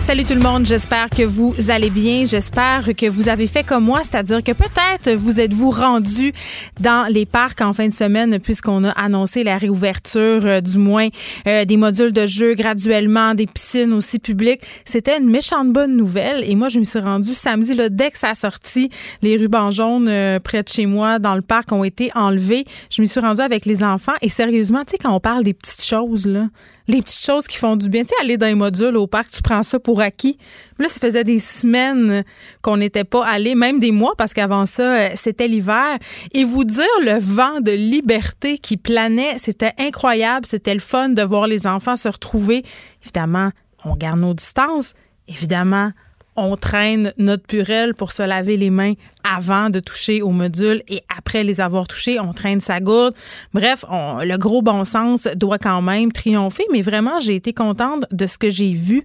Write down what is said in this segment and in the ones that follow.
Salut tout le monde, j'espère que vous allez bien. J'espère que vous avez fait comme moi, c'est-à-dire que peut-être vous êtes-vous rendu dans les parcs en fin de semaine puisqu'on a annoncé la réouverture euh, du moins euh, des modules de jeu graduellement, des piscines aussi publiques. C'était une méchante bonne nouvelle et moi je me suis rendue samedi là, dès que ça a sorti, les rubans jaunes euh, près de chez moi dans le parc ont été enlevés. Je me suis rendue avec les enfants et sérieusement, tu sais quand on parle des petites choses là, les petites choses qui font du bien. Tu sais, aller dans les modules au parc, tu prends ça pour acquis. là, ça faisait des semaines qu'on n'était pas allé, même des mois, parce qu'avant ça, euh, c'était l'hiver. Et vous dire le vent de liberté qui planait, c'était incroyable. C'était le fun de voir les enfants se retrouver. Évidemment, on garde nos distances. Évidemment, on traîne notre purelle pour se laver les mains avant de toucher au module et après les avoir touchés, on traîne sa gourde. Bref, le gros bon sens doit quand même triompher, mais vraiment, j'ai été contente de ce que j'ai vu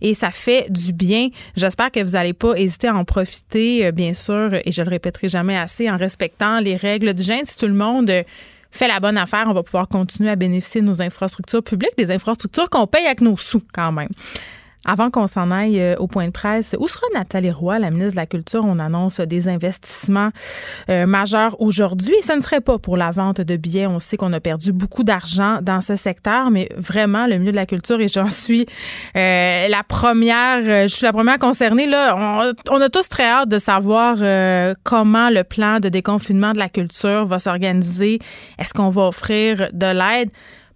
et ça fait du bien. J'espère que vous n'allez pas hésiter à en profiter, euh, bien sûr, et je le répéterai jamais assez, en respectant les règles du gène. Si tout le monde fait la bonne affaire, on va pouvoir continuer à bénéficier de nos infrastructures publiques, des infrastructures qu'on paye avec nos sous quand même. Avant qu'on s'en aille euh, au point de presse, où sera Nathalie Roy, la ministre de la Culture? On annonce des investissements euh, majeurs aujourd'hui. Ce ne serait pas pour la vente de billets. On sait qu'on a perdu beaucoup d'argent dans ce secteur, mais vraiment, le milieu de la culture, et j'en suis euh, la première, je suis la première concernée. Là, on, a tous très hâte de savoir comment le plan de déconfinement de la culture va s'organiser. Est-ce qu'on va offrir de l'aide?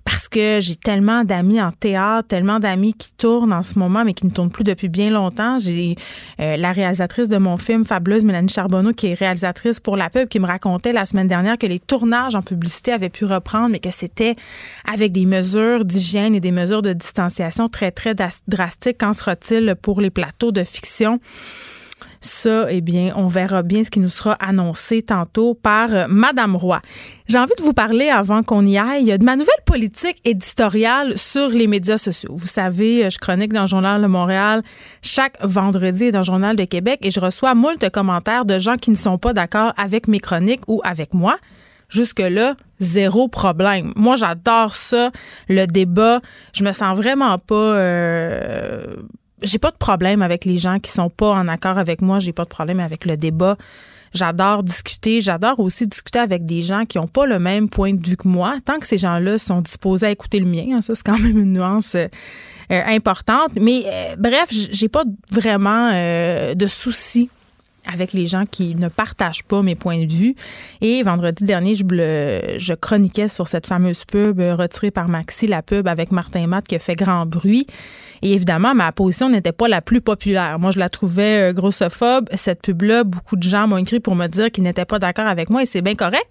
Parce que j'ai tellement d'amis en théâtre, tellement d'amis qui tournent en ce moment, mais qui ne tournent plus depuis bien longtemps. J'ai euh, la réalisatrice de mon film Fabuleuse, Mélanie Charbonneau, qui est réalisatrice pour la pub, qui me racontait la semaine dernière que les tournages en publicité avaient pu reprendre, mais que c'était avec des mesures d'hygiène et des mesures de distanciation très, très drastiques. Qu'en sera-t-il pour les plateaux de fiction? Ça, eh bien, on verra bien ce qui nous sera annoncé tantôt par euh, Madame Roy. J'ai envie de vous parler avant qu'on y aille de ma nouvelle politique éditoriale sur les médias sociaux. Vous savez, je chronique dans le Journal de Montréal chaque vendredi dans le Journal de Québec et je reçois moult commentaires de gens qui ne sont pas d'accord avec mes chroniques ou avec moi. Jusque-là, zéro problème. Moi, j'adore ça, le débat. Je me sens vraiment pas euh, j'ai pas de problème avec les gens qui sont pas en accord avec moi. J'ai pas de problème avec le débat. J'adore discuter. J'adore aussi discuter avec des gens qui ont pas le même point de vue que moi. Tant que ces gens-là sont disposés à écouter le mien, hein, ça c'est quand même une nuance euh, importante. Mais euh, bref, j'ai pas vraiment euh, de soucis avec les gens qui ne partagent pas mes points de vue. Et vendredi dernier, je, je chroniquais sur cette fameuse pub retirée par Maxi, la pub avec Martin Matt qui a fait grand bruit. Et évidemment, ma position n'était pas la plus populaire. Moi, je la trouvais euh, grossophobe. Cette pub-là, beaucoup de gens m'ont écrit pour me dire qu'ils n'étaient pas d'accord avec moi et c'est bien correct.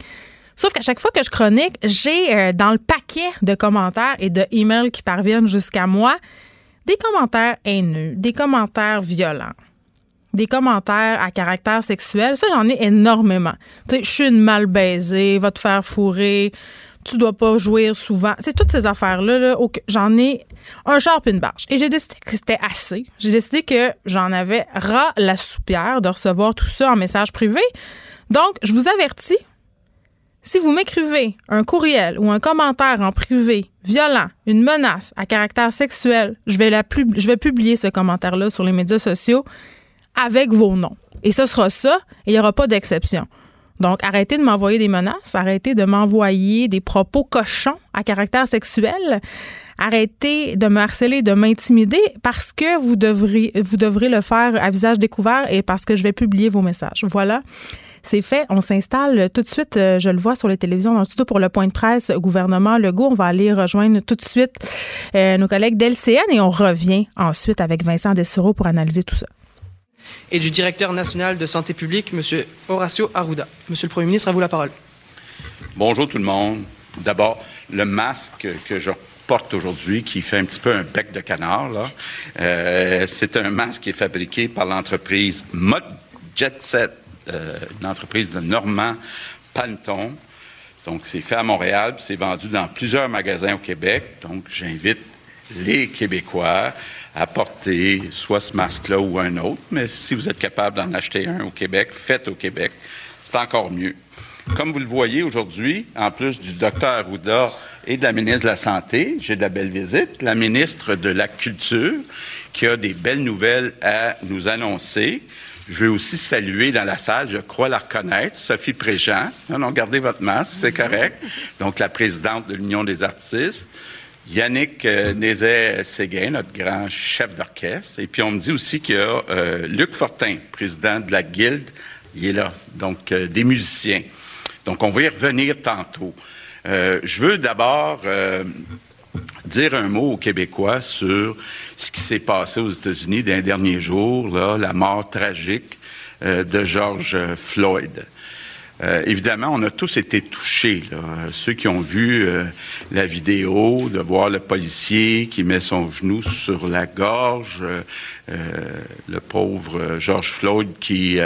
Sauf qu'à chaque fois que je chronique, j'ai euh, dans le paquet de commentaires et de emails qui parviennent jusqu'à moi des commentaires haineux, des commentaires violents, des commentaires à caractère sexuel. Ça, j'en ai énormément. Tu sais, je suis une mal baisée, va te faire fourrer, tu dois pas jouer souvent. C'est toutes ces affaires-là, là, j'en ai un char une barge. Et j'ai décidé que c'était assez. J'ai décidé que j'en avais ras la soupière de recevoir tout ça en message privé. Donc, je vous avertis, si vous m'écrivez un courriel ou un commentaire en privé violent, une menace à caractère sexuel, je vais, la je vais publier ce commentaire-là sur les médias sociaux avec vos noms. Et ce sera ça, et il n'y aura pas d'exception. Donc, arrêtez de m'envoyer des menaces, arrêtez de m'envoyer des propos cochons à caractère sexuel, arrêtez de me harceler, de m'intimider parce que vous devrez, vous devrez le faire à visage découvert et parce que je vais publier vos messages. Voilà. C'est fait. On s'installe tout de suite. Euh, je le vois sur les télévisions dans le studio pour le point de presse gouvernement Legault. On va aller rejoindre tout de suite euh, nos collègues d'LCN et on revient ensuite avec Vincent Dessureau pour analyser tout ça. Et du directeur national de santé publique, M. Horacio Arruda. Monsieur le Premier ministre, à vous la parole. Bonjour tout le monde. D'abord, le masque que je porte aujourd'hui, qui fait un petit peu un bec de canard, euh, c'est un masque qui est fabriqué par l'entreprise Mod Jet Set euh, une entreprise de Normand Panton. Donc, c'est fait à Montréal, c'est vendu dans plusieurs magasins au Québec. Donc, j'invite les Québécois à porter soit ce masque-là ou un autre, mais si vous êtes capable d'en acheter un au Québec, faites au Québec. C'est encore mieux. Comme vous le voyez aujourd'hui, en plus du docteur Arruda et de la ministre de la Santé, j'ai de la belle visite, la ministre de la Culture, qui a des belles nouvelles à nous annoncer. Je veux aussi saluer dans la salle, je crois la reconnaître, Sophie Préjean. Non, non, gardez votre masque, c'est correct. Donc, la présidente de l'Union des artistes. Yannick euh, Nézet-Séguin, notre grand chef d'orchestre. Et puis, on me dit aussi qu'il y a euh, Luc Fortin, président de la Guilde. Il est là. Donc, euh, des musiciens. Donc, on va y revenir tantôt. je veux d'abord dire un mot aux Québécois sur ce qui s'est passé aux États-Unis dans les derniers jours, la mort tragique de George Floyd. Euh, évidemment, on a tous été touchés. Là. Ceux qui ont vu euh, la vidéo, de voir le policier qui met son genou sur la gorge, le pauvre George Floyd qui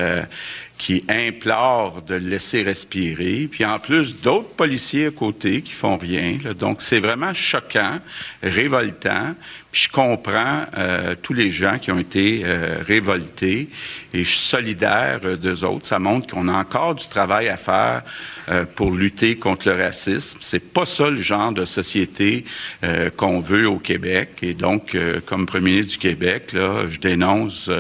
qui implore de le laisser respirer, puis en plus d'autres policiers à côté qui font rien. Donc c'est vraiment choquant, révoltant. Je comprends euh, tous les gens qui ont été euh, révoltés et je suis solidaire euh, d'eux autres. Ça montre qu'on a encore du travail à faire euh, pour lutter contre le racisme. C'est pas ça le genre de société euh, qu'on veut au Québec. Et donc, euh, comme premier ministre du Québec, là, je dénonce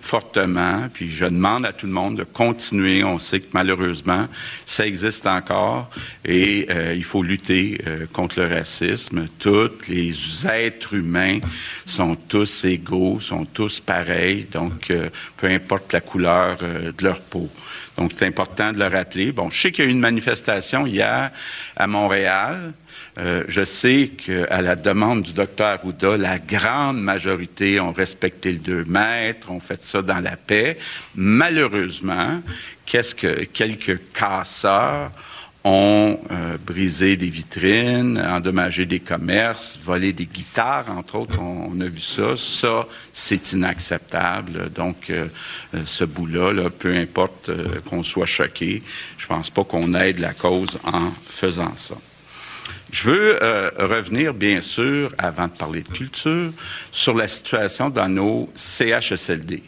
fortement. Puis je demande à tout le monde de continuer. On sait que malheureusement, ça existe encore et il faut lutter contre le racisme. Tous les êtres humains sont tous égaux, sont tous pareils. Donc, peu importe la couleur de leur peau. Donc, c'est important de le rappeler. Bon, je sais qu'il y a eu une manifestation hier à Montréal. Euh, je sais qu'à la demande du docteur Arruda, la grande majorité ont respecté le 2 mètres, ont fait ça dans la paix. Malheureusement, qu'est-ce que quelques casseurs ont euh, brisé des vitrines, endommagé des commerces, volé des guitares, entre autres, on, a vu ça. Ça, c'est inacceptable. Donc, euh, euh, ce bout-là, là, peu importe qu'on soit choqué, je pense pas qu'on aide la cause en faisant ça. Je veux revenir, bien sûr, avant de parler de culture, sur la situation dans nos CHSLD.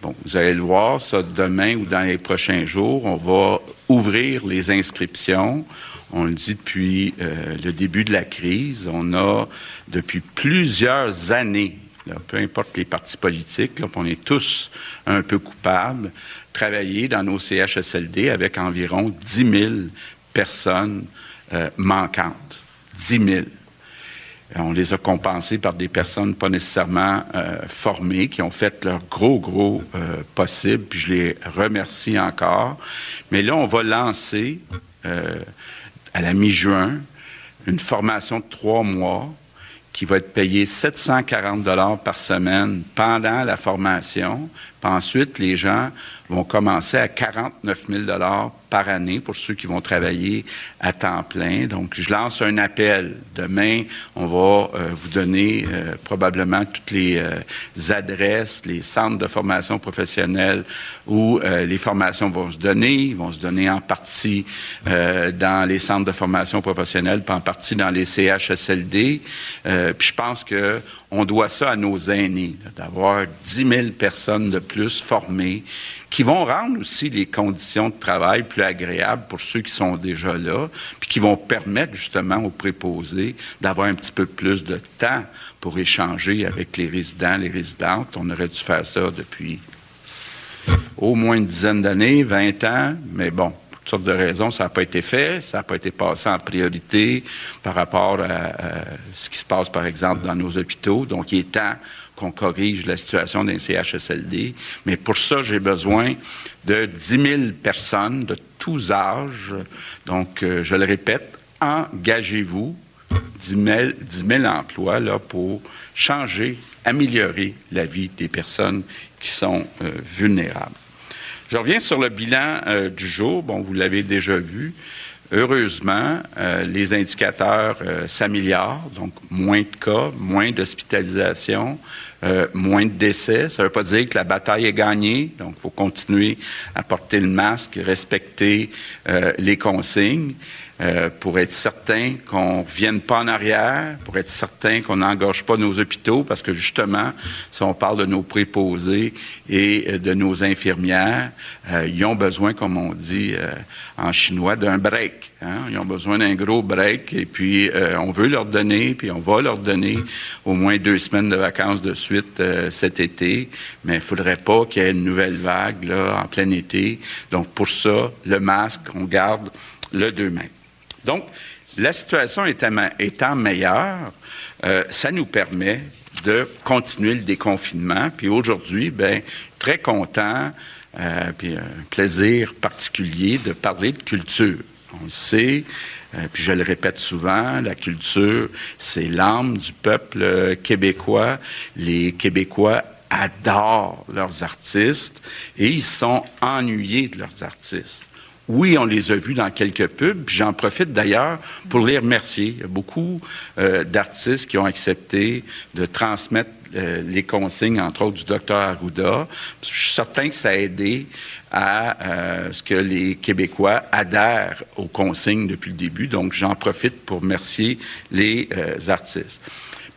Bon, vous allez le voir, ça, demain ou dans les prochains jours, on va ouvrir les inscriptions. On le dit depuis euh, le début de la crise. On a, depuis plusieurs années, peu importe les partis politiques, là, on est tous un peu coupables, travaillé dans nos CHSLD avec environ 10 000 personnes euh, manquantes. 10 000. Euh, on les a compensés par des personnes pas nécessairement euh, formées, qui ont fait leur gros, gros euh, possible, je les remercie encore. Mais là, on va lancer à la mi-juin une formation de trois mois qui va être payée 740 dollars par semaine pendant la formation. Puis ensuite, les gens vont commencer à 49 000 dollars par année pour ceux qui vont travailler à temps plein. Donc, je lance un appel. Demain, on va euh, vous donner euh, probablement toutes les euh, adresses, les centres de formation professionnelle où les formations vont se donner. Ils vont se donner en partie dans les centres de formation professionnelle, puis en partie dans les CHSLD. puis je pense que on doit ça à nos aînés, d'avoir 10 000 personnes de plus formées qui vont rendre aussi les conditions de travail plus agréables pour ceux qui sont déjà là, puis qui vont permettre justement aux préposés d'avoir un petit peu plus de temps pour échanger avec les résidents, les résidentes. On aurait dû faire ça depuis au moins une dizaine d'années, 20 ans, mais bon, toutes sortes de raisons, ça n'a pas été fait, ça n'a pas été passé en priorité par rapport à, ce qui se passe, par exemple, dans nos hôpitaux. Donc, il est temps qu'on corrige la situation d'un CHSLD. Mais pour ça, j'ai besoin de 10 000 personnes de tous âges. Donc, euh, je le répète, engagez-vous 10 000, emplois là, pour changer, améliorer la vie des personnes qui sont euh, vulnérables. Je reviens sur le bilan euh, du jour. Bon, vous l'avez déjà vu. Heureusement, les indicateurs s'améliorent, donc moins de cas, moins d'hospitalisation, moins de décès. Ça ne veut pas dire que la bataille est gagnée, donc il faut continuer à porter le masque, respecter les consignes. Euh, pour être certain qu'on ne vienne pas en arrière, pour être certain qu'on n'engorge pas nos hôpitaux, parce que justement, si on parle de nos préposés et euh, de nos infirmières, euh, ils ont besoin, comme on dit en chinois, d'un break. Hein. Ils ont besoin d'un gros break et puis on veut leur donner, puis on va leur donner au moins deux semaines de vacances de suite cet été, mais il ne faudrait pas qu'il y ait une nouvelle vague là, en plein été. Donc pour ça, le masque, on garde le 2 mai. Donc, la situation étant, meilleure, euh, ça nous permet de continuer le déconfinement. Puis aujourd'hui, ben très content, euh, puis un plaisir particulier de parler de culture. On le sait, euh, puis je le répète souvent, la culture, c'est l'âme du peuple québécois. Les Québécois adorent leurs artistes et ils sont ennuyés de leurs artistes. Oui, on les a vus dans quelques pubs, j'en profite d'ailleurs pour les remercier. Il y a beaucoup euh, d'artistes qui ont accepté de transmettre euh, les consignes, entre autres du docteur Arruda. Je suis certain que ça a aidé à euh, ce que les Québécois adhèrent aux consignes depuis le début. Donc, j'en profite pour remercier les artistes.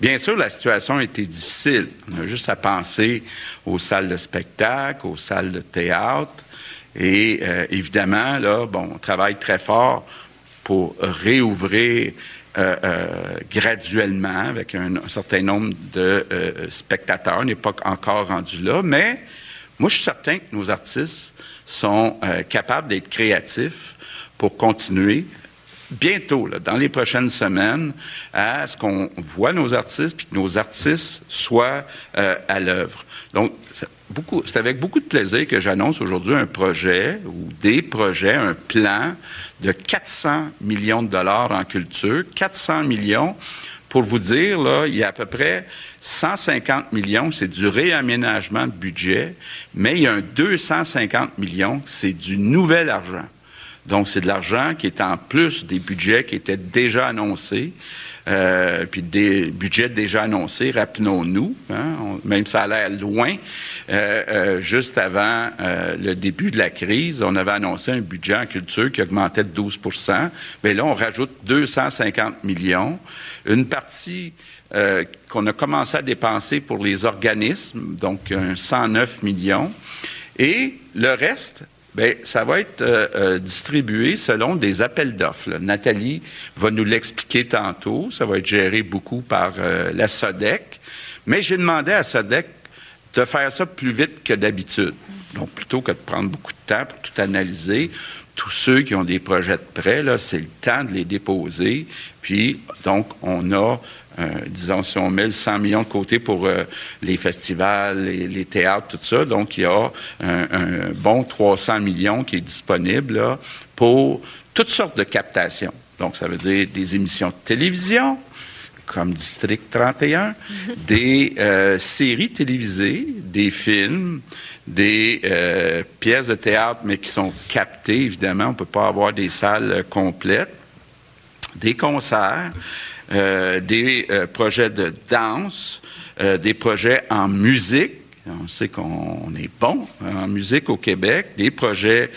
Bien sûr, la situation a été difficile. On a juste à penser aux salles de spectacle, aux salles de théâtre, et euh, évidemment, là, bon, on travaille très fort pour réouvrir euh, euh, graduellement avec un, certain nombre de spectateurs. On n'est pas encore rendu là, mais moi, je suis certain que nos artistes sont capables d'être créatifs pour continuer bientôt, là, dans les prochaines semaines, à ce qu'on voit nos artistes, puis que nos artistes soient à l'œuvre. Donc, c'est avec beaucoup de plaisir que j'annonce aujourd'hui un projet ou des projets, un plan de 400 millions de dollars en culture. 400 millions, pour vous dire, là, il y a à peu près 150 millions, c'est du réaménagement de budget, mais il y a un 250 millions, c'est du nouvel argent. Donc, c'est de l'argent qui est en plus des budgets qui étaient déjà annoncés. Euh, puis des budgets déjà annoncés, rappelons-nous, hein, même ça a l'air loin, euh, euh, juste avant le début de la crise, on avait annoncé un budget en culture qui augmentait de 12% mais là, on rajoute 250 millions. Une partie qu'on a commencé à dépenser pour les organismes, donc 109 millions. Et le reste, Bien, ça va être euh, euh, distribué selon des appels d'offres. Nathalie va nous l'expliquer tantôt. Ça va être géré beaucoup par euh, la SODEC. Mais j'ai demandé à SODEC de faire ça plus vite que d'habitude. Donc, plutôt que de prendre beaucoup de temps pour tout analyser, tous ceux qui ont des projets de prêt, c'est le temps de les déposer. Puis, donc, on a disons, si on met 100 millions de côté pour euh, les festivals, les, les, théâtres, tout ça, donc il y a un, bon 300 millions qui est disponible pour toutes sortes de captations. Donc, ça veut dire des émissions de télévision, comme District 31, des euh, séries télévisées, des films, des pièces de théâtre, mais qui sont captées, évidemment. On ne peut pas avoir des salles complètes, des concerts, euh, des euh, projets de danse, euh, des projets en musique. On sait qu'on est bon en musique au Québec, des projets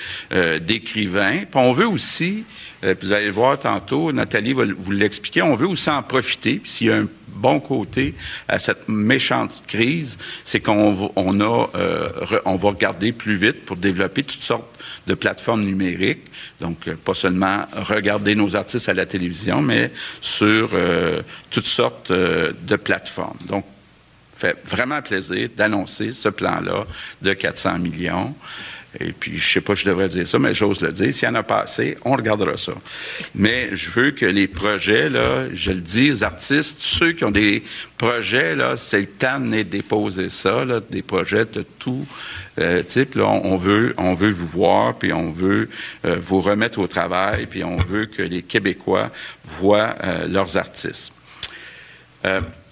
d'écrivains. Puis on veut aussi, puis vous allez le voir tantôt, Nathalie va vous l'expliquer, on veut aussi en profiter. Puis s'il y a un bon côté à cette méchante crise, c'est qu'on on a, on va regarder plus vite pour développer toutes sortes de plateformes numériques. Donc, euh, pas seulement regarder nos artistes à la télévision, mais sur euh, toutes sortes euh, de plateformes. Fait vraiment plaisir d'annoncer ce plan-là de 400 millions. Et puis, je sais pas, je devrais dire ça, mais j'ose le dire. S'il y en a pas assez, on regardera ça. Mais je veux que les projets, là, je le dis aux artistes, ceux qui ont des projets, là, c'est le temps de déposer ça, là, des projets de tout euh, type. Là, on veut, on veut vous voir, puis on veut euh, vous remettre au travail, puis on veut que les Québécois voient euh, leurs artistes.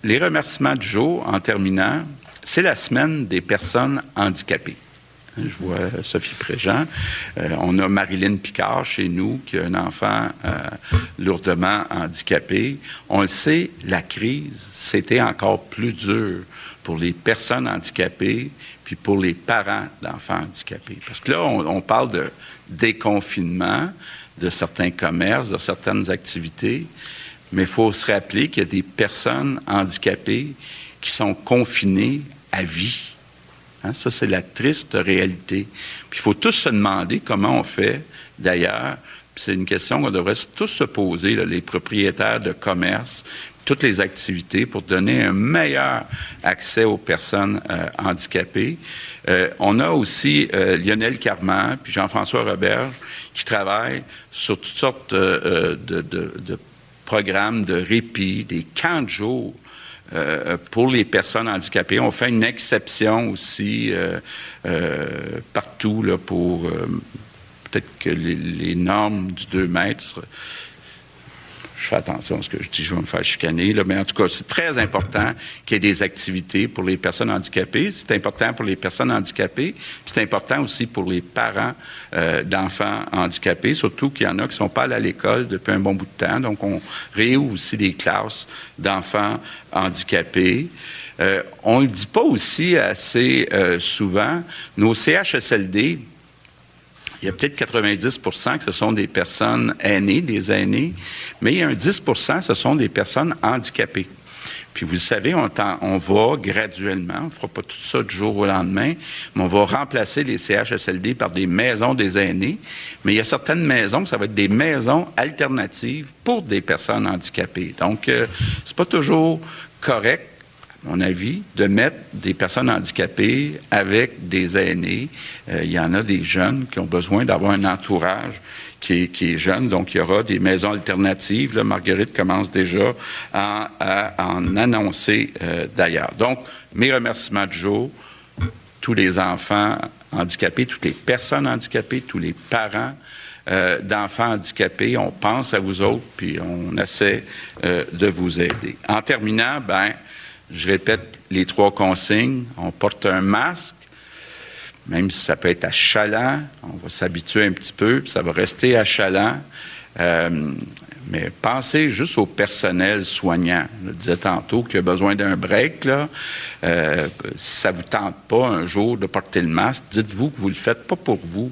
Les remerciements du jour, en terminant, c'est la semaine des personnes handicapées. Je vois Sophie Préjean. on a Marilyn Picard chez nous, qui a un enfant lourdement handicapé. On le sait, la crise, c'était encore plus dur pour les personnes handicapées puis pour les parents d'enfants handicapés. Parce que là, on, parle de déconfinement de certains commerces, de certaines activités, mais il faut se rappeler qu'il y a des personnes handicapées qui sont confinées à vie. Hein, ça, c'est la triste réalité. Puis il faut tous se demander comment on fait, d'ailleurs, c'est une question qu'on devrait tous se poser, les propriétaires de commerce, toutes les activités pour donner un meilleur accès aux personnes euh, handicapées. Euh, on a aussi euh, Lionel Carman puis Jean-François Robert qui travaillent sur toutes sortes de, de, de répit, des camps de jour pour les personnes handicapées. On fait une exception aussi partout là, pour peut-être que les, les, normes du 2 mètres je fais attention à ce que je dis, je vais me faire chicaner. Là, mais en tout cas, c'est très important qu'il y ait des activités pour les personnes handicapées. C'est important pour les personnes handicapées. C'est important aussi pour les parents euh, d'enfants handicapés, surtout qu'il y en a qui ne sont pas allés à l'école depuis un bon bout de temps. Donc, on réouvre aussi des classes d'enfants handicapés. Euh, on ne le dit pas aussi assez euh, souvent. Nos CHSLD, il y a peut-être 90% que ce sont des personnes aînées, des aînés, mais il y a un 10% ce sont des personnes handicapées. Puis vous le savez, on, on, va graduellement, on ne fera pas tout ça du jour au lendemain, mais on va remplacer les CHSLD par des maisons des aînés. Mais il y a certaines maisons, ça va être des maisons alternatives pour des personnes handicapées. Donc, euh, c'est pas toujours correct mon avis, de mettre des personnes handicapées avec des aînés. Euh, il y en a des jeunes qui ont besoin d'avoir un entourage qui est, jeune, donc il y aura des maisons alternatives. Là, Marguerite commence déjà à, en annoncer euh, d'ailleurs. Donc, mes remerciements de jour, tous les enfants handicapés, toutes les personnes handicapées, tous les parents, euh, d'enfants handicapés. On pense à vous autres, puis on essaie de vous aider. En terminant, ben, je répète les trois consignes. On porte un masque, même si ça peut être achalant. On va s'habituer un petit peu, puis ça va rester achalant. Euh, mais pensez juste au personnel soignant. Je le disais tantôt qu'il a besoin d'un break. Là. Euh, si ça ne vous tente pas un jour de porter le masque, dites-vous que vous ne le faites pas pour vous,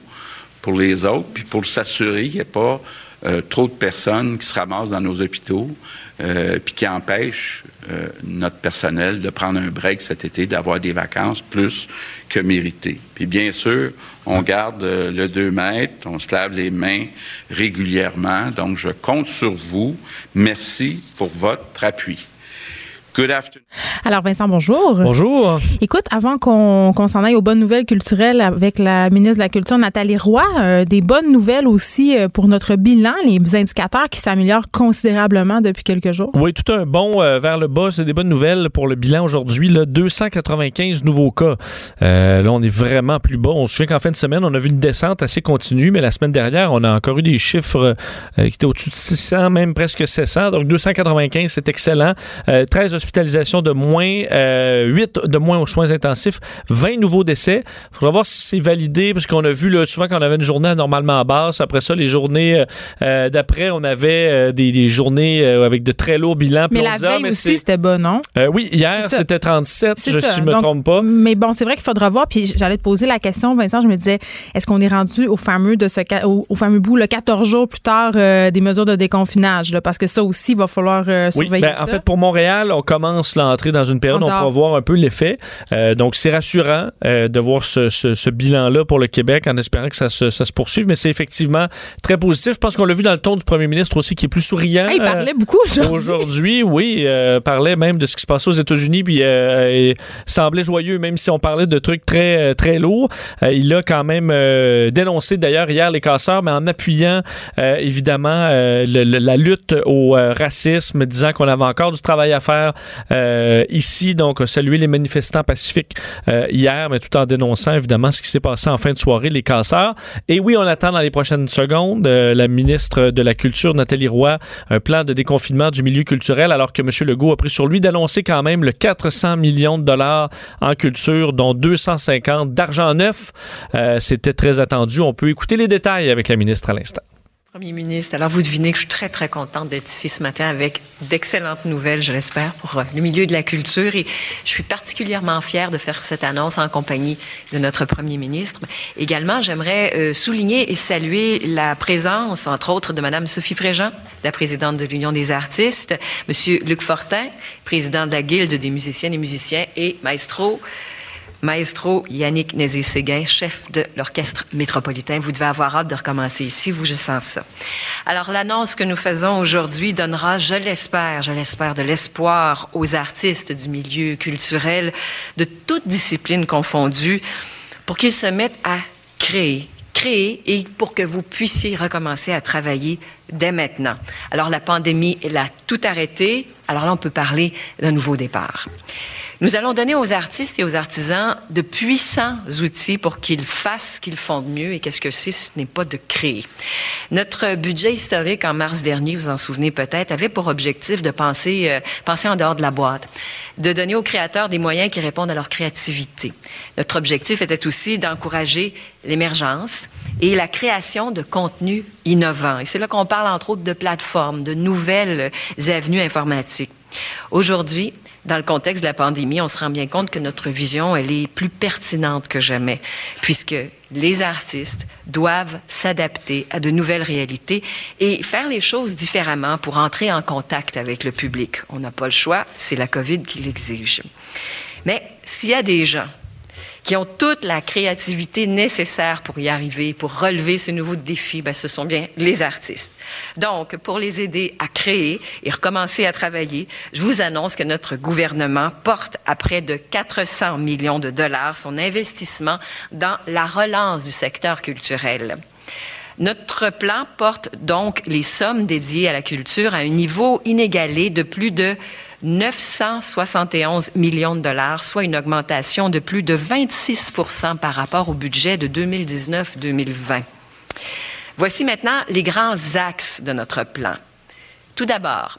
pour les autres, puis pour s'assurer qu'il n'y ait pas euh, trop de personnes qui se ramassent dans nos hôpitaux, euh, puis qui empêchent euh, notre personnel de prendre un break cet été, d'avoir des vacances plus que méritées. Puis bien sûr, on garde euh, le 2 mètres, on se lave les mains régulièrement. Donc, je compte sur vous. Merci pour votre appui. Good afternoon. Alors, Vincent, bonjour. Bonjour. Écoute, avant qu'on s'en aille aux bonnes nouvelles culturelles avec la ministre de la Culture, Nathalie Roy, euh, des bonnes nouvelles aussi euh, pour notre bilan, les indicateurs qui s'améliorent considérablement depuis quelques jours. Oui, tout un bon euh, vers le bas. C'est des bonnes nouvelles pour le bilan aujourd'hui. 295 nouveaux cas. là, on est vraiment plus bas. On se souvient qu'en fin de semaine, on a vu une descente assez continue, mais la semaine dernière, on a encore eu des chiffres qui étaient au-dessus de 600, même presque 700. Donc, 295, c'est excellent. 13 hospitalisations de moins, 8 euh, de moins aux soins intensifs, 20 nouveaux décès. Il faudra voir si c'est validé, parce qu'on a vu là, souvent qu'on avait une journée normalement basse. Après ça, les journées euh, euh, d'après, on avait des, journées avec de très lourds bilans. Mais la ah, veille aussi, c'était bon, non? oui, hier, c'était 37, je ne me trompe pas. Mais bon, c'est vrai qu'il faudra voir. Puis j'allais te poser la question, Vincent, je me disais, est-ce qu'on est rendu au fameux, de ce, au, fameux bout, le 14 jours plus tard, des mesures de déconfinage? parce que ça aussi, il va falloir surveiller oui, ben, En fait, pour Montréal, on commence l'entrée dans une période, on, on pourra voir un peu l'effet. Euh, donc, c'est rassurant euh, de voir ce, ce, ce bilan-là pour le Québec en espérant que ça se, ça se poursuive, mais c'est effectivement très positif. Je pense qu'on l'a vu dans le ton du premier ministre aussi, qui est plus souriant. Il parlait beaucoup aujourd'hui. Aujourd'hui, oui. parlait même de ce qui se passe aux États-Unis, puis il semblait joyeux, même si on parlait de trucs très, très lourds. il a quand même dénoncé d'ailleurs hier les casseurs, mais en appuyant évidemment le, la lutte au racisme, disant qu'on avait encore du travail à faire euh, ici. Donc, saluer les manifestants pacifiques euh, hier, mais tout en dénonçant évidemment ce qui s'est passé en fin de soirée, les casseurs. Et oui, on attend dans les prochaines secondes euh, la ministre de la Culture, Nathalie Roy, un plan de déconfinement du milieu culturel, alors que M. Legault a pris sur lui d'annoncer quand même le 400 millions de dollars en culture, dont 250 d'argent neuf. C'était très attendu. On peut écouter les détails avec la ministre à l'instant. Premier ministre, alors vous devinez que je suis très, très contente d'être ici ce matin avec d'excellentes nouvelles, je l'espère, pour euh, le milieu de la culture. Et je suis particulièrement fière de faire cette annonce en compagnie de notre Premier ministre. Également, j'aimerais euh, souligner et saluer la présence, entre autres, de Madame Sophie Préjean, la présidente de l'Union des artistes, Monsieur Luc Fortin, président de la Guilde des musiciennes et musiciens, et Maestro, Maestro Yannick Nézé-Séguin, chef de l'Orchestre métropolitain. Vous devez avoir hâte de recommencer ici, vous, je sens ça. Alors, l'annonce que nous faisons aujourd'hui donnera, je l'espère, je l'espère, de l'espoir aux artistes du milieu culturel, de toutes disciplines confondues, pour qu'ils se mettent à créer, créer et pour que vous puissiez recommencer à travailler dès maintenant. Alors, la pandémie, elle a tout arrêté. Alors là, on peut parler d'un nouveau départ. Nous allons donner aux artistes et aux artisans de puissants outils pour qu'ils fassent ce qu'ils font de mieux. Et qu'est-ce que c'est? Ce n'est pas de créer. Notre budget historique en mars dernier, vous en souvenez peut-être, avait pour objectif de penser, euh, penser en dehors de la boîte, de donner aux créateurs des moyens qui répondent à leur créativité. Notre objectif était aussi d'encourager l'émergence et la création de contenus innovants. Et c'est là qu'on parle entre autres de plateformes, de nouvelles avenues informatiques. Aujourd'hui, dans le contexte de la pandémie, on se rend bien compte que notre vision, elle est plus pertinente que jamais, puisque les artistes doivent s'adapter à de nouvelles réalités et faire les choses différemment pour entrer en contact avec le public. On n'a pas le choix, c'est la COVID qui l'exige. Mais s'il y a des gens qui ont toute la créativité nécessaire pour y arriver, pour relever ce nouveau défi, ben, ce sont bien les artistes. Donc, pour les aider à créer et recommencer à travailler, je vous annonce que notre gouvernement porte à près de 400 millions de dollars son investissement dans la relance du secteur culturel. Notre plan porte donc les sommes dédiées à la culture à un niveau inégalé de plus de 971 millions de dollars, soit une augmentation de plus de 26% par rapport au budget de 2019-2020. Voici maintenant les grands axes de notre plan. Tout d'abord,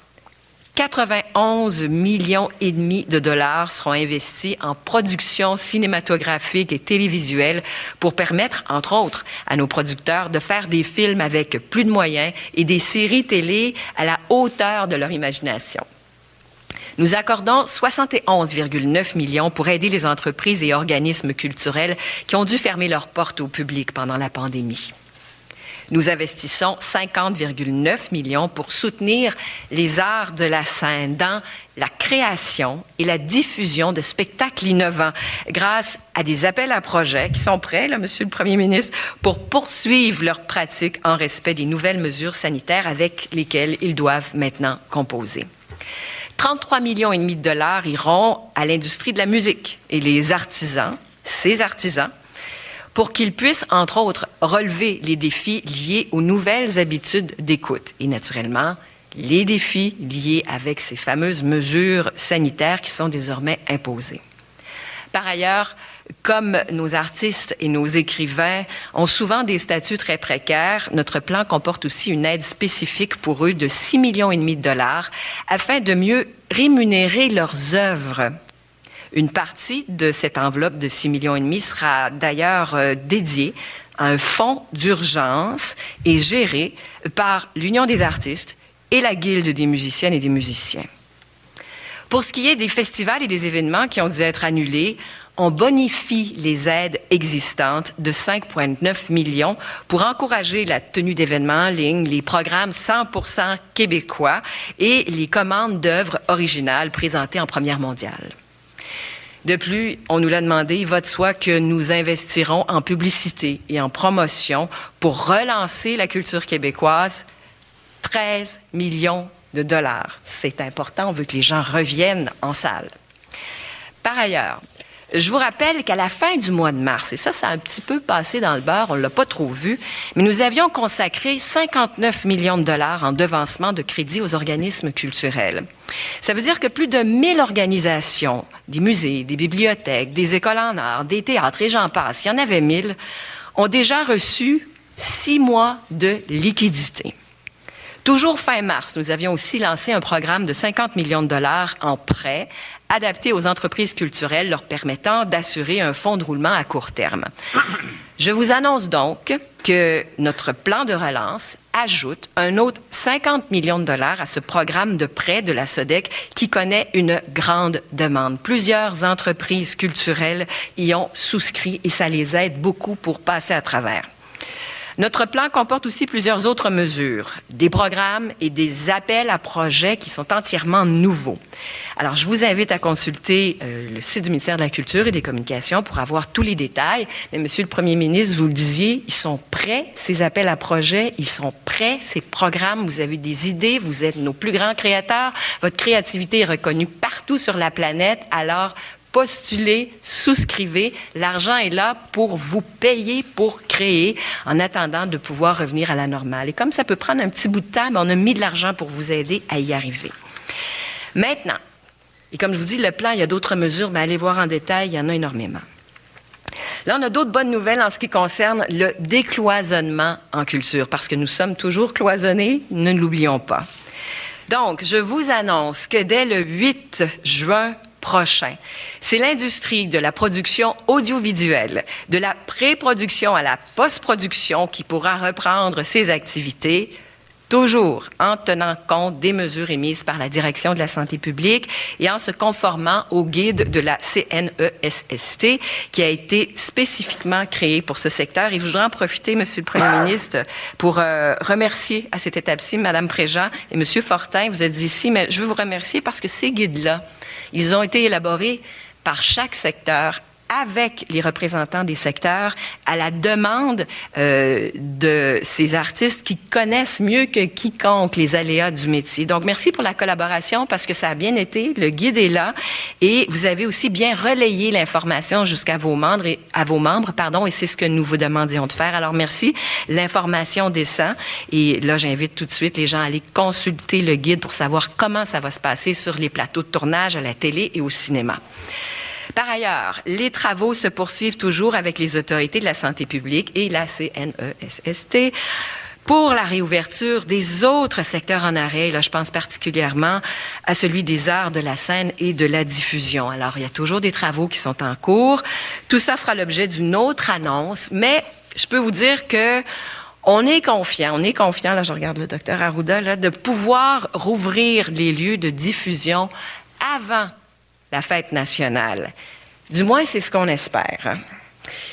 91 millions et demi de dollars seront investis en production cinématographique et télévisuelle pour permettre, entre autres, à nos producteurs de faire des films avec plus de moyens et des séries télé à la hauteur de leur imagination. Nous accordons 71,9 millions pour aider les entreprises et organismes culturels qui ont dû fermer leurs portes au public pendant la pandémie. Nous investissons 50,9 millions pour soutenir les arts de la scène dans la création et la diffusion de spectacles innovants grâce à des appels à projets qui sont prêts, là, Monsieur le Premier ministre, pour poursuivre leur pratique en respect des nouvelles mesures sanitaires avec lesquelles ils doivent maintenant composer. 33 millions et demi de dollars iront à l'industrie de la musique et les artisans, ces artisans, pour qu'ils puissent, entre autres, relever les défis liés aux nouvelles habitudes d'écoute et, naturellement, les défis liés avec ces fameuses mesures sanitaires qui sont désormais imposées. Par ailleurs, comme nos artistes et nos écrivains ont souvent des statuts très précaires, notre plan comporte aussi une aide spécifique pour eux de 6 millions et demi de dollars afin de mieux rémunérer leurs œuvres. Une partie de cette enveloppe de 6 millions et demi sera d'ailleurs euh, dédiée à un fonds d'urgence et géré par l'Union des artistes et la Guilde des musiciennes et des musiciens. Pour ce qui est des festivals et des événements qui ont dû être annulés, on bonifie les aides existantes de 5,9 millions pour encourager la tenue d'événements en ligne, les programmes 100% québécois et les commandes d'œuvres originales présentées en première mondiale. De plus, on nous l'a demandé, il va de soi que nous investirons en publicité et en promotion pour relancer la culture québécoise. 13 millions de dollars. C'est important, on veut que les gens reviennent en salle. Par ailleurs, je vous rappelle qu'à la fin du mois de mars, et ça, ça a un petit peu passé dans le beurre, on l'a pas trop vu, mais nous avions consacré 59 millions de dollars en devancement de crédit aux organismes culturels. Ça veut dire que plus de 1000 organisations, des musées, des bibliothèques, des écoles en art, des théâtres et j'en passe, il y en avait 1000, ont déjà reçu six mois de liquidité. Toujours fin mars, nous avions aussi lancé un programme de 50 millions de dollars en prêt adapté aux entreprises culturelles leur permettant d'assurer un fonds de roulement à court terme. Je vous annonce donc que notre plan de relance ajoute un autre 50 millions de dollars à ce programme de prêt de la SODEC qui connaît une grande demande. Plusieurs entreprises culturelles y ont souscrit et ça les aide beaucoup pour passer à travers. Notre plan comporte aussi plusieurs autres mesures, des programmes et des appels à projets qui sont entièrement nouveaux. Alors, je vous invite à consulter euh, le site du ministère de la Culture et des Communications pour avoir tous les détails. Mais, Monsieur le Premier ministre, vous le disiez, ils sont prêts, ces appels à projets, ils sont prêts, ces programmes, vous avez des idées, vous êtes nos plus grands créateurs, votre créativité est reconnue partout sur la planète, alors postulez, souscrivez. L'argent est là pour vous payer pour créer en attendant de pouvoir revenir à la normale. Et comme ça peut prendre un petit bout de temps, on a mis de l'argent pour vous aider à y arriver. Maintenant, et comme je vous dis, le plan, il y a d'autres mesures, mais allez voir en détail, il y en a énormément. Là, on a d'autres bonnes nouvelles en ce qui concerne le décloisonnement en culture, parce que nous sommes toujours cloisonnés, ne l'oublions pas. Donc, je vous annonce que dès le 8 juin prochain. C'est l'industrie de la production audiovisuelle, de la pré-production à la post-production qui pourra reprendre ses activités toujours en tenant compte des mesures émises par la Direction de la santé publique et en se conformant au guide de la CNESST qui a été spécifiquement créé pour ce secteur. Et je voudrais en profiter, Monsieur le Premier ministre, pour euh, remercier à cette étape-ci Madame Préjean et Monsieur Fortin. Vous êtes ici, mais je veux vous remercier parce que ces guides-là, ils ont été élaborés par chaque secteur avec les représentants des secteurs à la demande euh, de ces artistes qui connaissent mieux que quiconque les aléas du métier. Donc, merci pour la collaboration parce que ça a bien été. Le guide est là et vous avez aussi bien relayé l'information jusqu'à vos membres et à vos membres, pardon, et c'est ce que nous vous demandions de faire. Alors, merci. L'information descend et là, j'invite tout de suite les gens à aller consulter le guide pour savoir comment ça va se passer sur les plateaux de tournage, à la télé et au cinéma. Par ailleurs, les travaux se poursuivent toujours avec les autorités de la santé publique et la CNESST pour la réouverture des autres secteurs en arrêt. Là, je pense particulièrement à celui des arts de la scène et de la diffusion. Alors, il y a toujours des travaux qui sont en cours. Tout ça fera l'objet d'une autre annonce, mais je peux vous dire que on est confiant, on est confiant, là je regarde le docteur Arruda, là, de pouvoir rouvrir les lieux de diffusion avant la fête nationale. Du moins, c'est ce qu'on espère. Hein.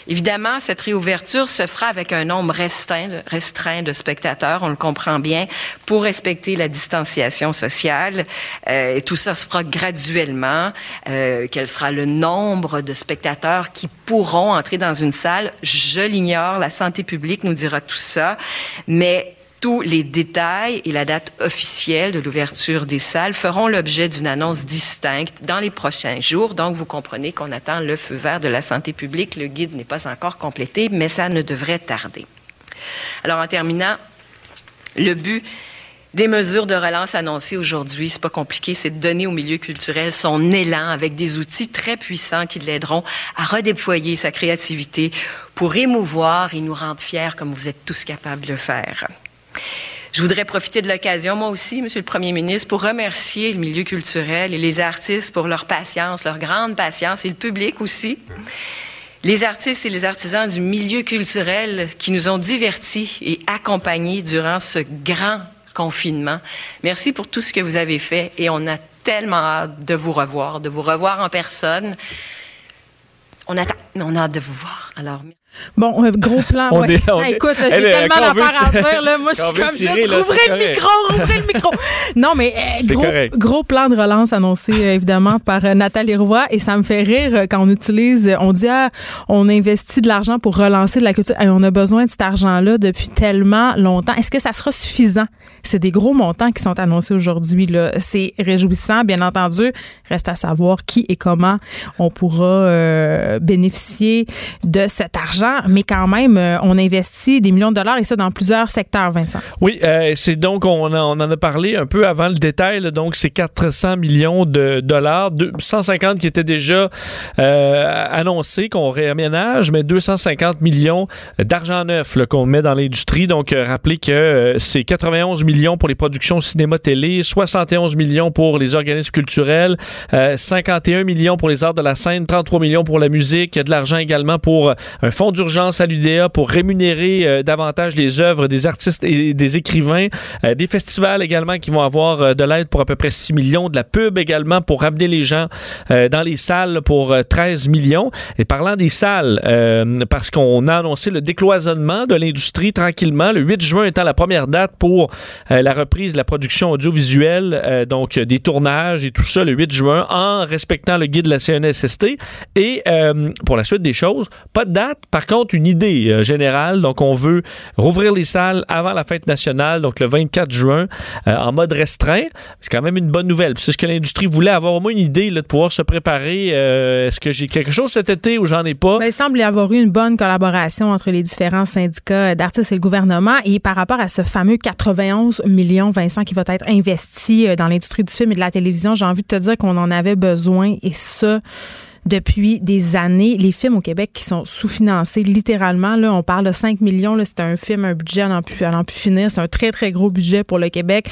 Évidemment, cette réouverture se fera avec un nombre restreint, de spectateurs, on le comprend bien, pour respecter la distanciation sociale. Euh, et tout ça se fera graduellement. Euh, quel sera le nombre de spectateurs qui pourront entrer dans une salle? Je l'ignore, la santé publique nous dira tout ça. Mais tous les détails et la date officielle de l'ouverture des salles feront l'objet d'une annonce distincte dans les prochains jours. Donc, vous comprenez qu'on attend le feu vert de la santé publique. Le guide n'est pas encore complété, mais ça ne devrait tarder. Alors, en terminant, le but des mesures de relance annoncées aujourd'hui, c'est pas compliqué, c'est de donner au milieu culturel son élan avec des outils très puissants qui l'aideront à redéployer sa créativité pour émouvoir et nous rendre fiers comme vous êtes tous capables de le faire. Je voudrais profiter de l'occasion, moi aussi, Monsieur le Premier ministre, pour remercier le milieu culturel et les artistes pour leur patience, leur grande patience, et le public aussi. Les artistes et les artisans du milieu culturel qui nous ont divertis et accompagnés durant ce grand confinement. Merci pour tout ce que vous avez fait et on a tellement hâte de vous revoir, de vous revoir en personne. On attend, on a hâte de vous voir. Alors, Bon, euh, gros plan. On ouais. est- on Ah, est- écoute, j'ai tellement d'affaires à dire. Là. Moi, je suis comme tirer, juste, là, ouvrez le micro, ouvrez le micro. Non, mais euh, gros, plan de relance annoncé, euh, évidemment, par Nathalie Roy. Et ça me fait rire quand on utilise, on dit, ah, on investit de l'argent pour relancer de la culture. Hey, on a besoin de cet argent-là depuis tellement longtemps. Est-ce que ça sera suffisant? C'est des gros montants qui sont annoncés aujourd'hui. C'est réjouissant, bien entendu. Reste à savoir qui et comment on pourra euh, bénéficier de cet argent. Mais quand même, euh, on investit des millions de dollars et ça dans plusieurs secteurs, Vincent. Oui, euh, c'est donc, on, en- a parlé un peu avant le détail, donc c'est 400 millions de dollars, deux- 150 qui étaient déjà euh, annoncés, qu'on réaménage, mais 250 millions d'argent neuf qu'on met dans l'industrie. Donc, rappelez que c'est 91 millions pour les productions cinéma-télé, 71 millions pour les organismes culturels, euh, 51 millions pour les arts de la scène, 33 millions pour la musique. Il y a de l'argent également pour un fonds d'urgence à l'UDA pour rémunérer euh, davantage les œuvres des artistes et des écrivains, Euh, des festivals également qui vont avoir euh, de l'aide pour à peu près 6 millions, de la pub également pour ramener les gens dans les salles pour euh, 13 millions. Et parlant des salles, parce qu'on a annoncé le décloisonnement de l'industrie tranquillement, le 8 juin étant la première date pour la reprise de la production audiovisuelle, donc des tournages et tout ça le 8 juin en respectant le guide de la CNSST. Et pour la suite des choses, pas de date, contre une idée euh, générale. Donc on veut rouvrir les salles avant la fête nationale, donc le 24 juin, euh, en mode restreint. C'est quand même une bonne nouvelle. C'est ce que l'industrie voulait, avoir au moins une idée de pouvoir se préparer. Euh, Est-ce que j'ai quelque chose cet été ou j'en ai pas? Ben, il semble y avoir eu une bonne collaboration entre les différents syndicats d'artistes et le gouvernement. Et par rapport à ce fameux 91 millions, Vincent, qui va être investi dans l'industrie du film et de la télévision, j'ai envie de te dire qu'on en avait besoin. Et ça, depuis des années, les films au Québec qui sont sous-financés, littéralement, là, on parle de 5 millions, c'est un film, un budget à n'en plus, plus finir, c'est un très, très gros budget pour le Québec.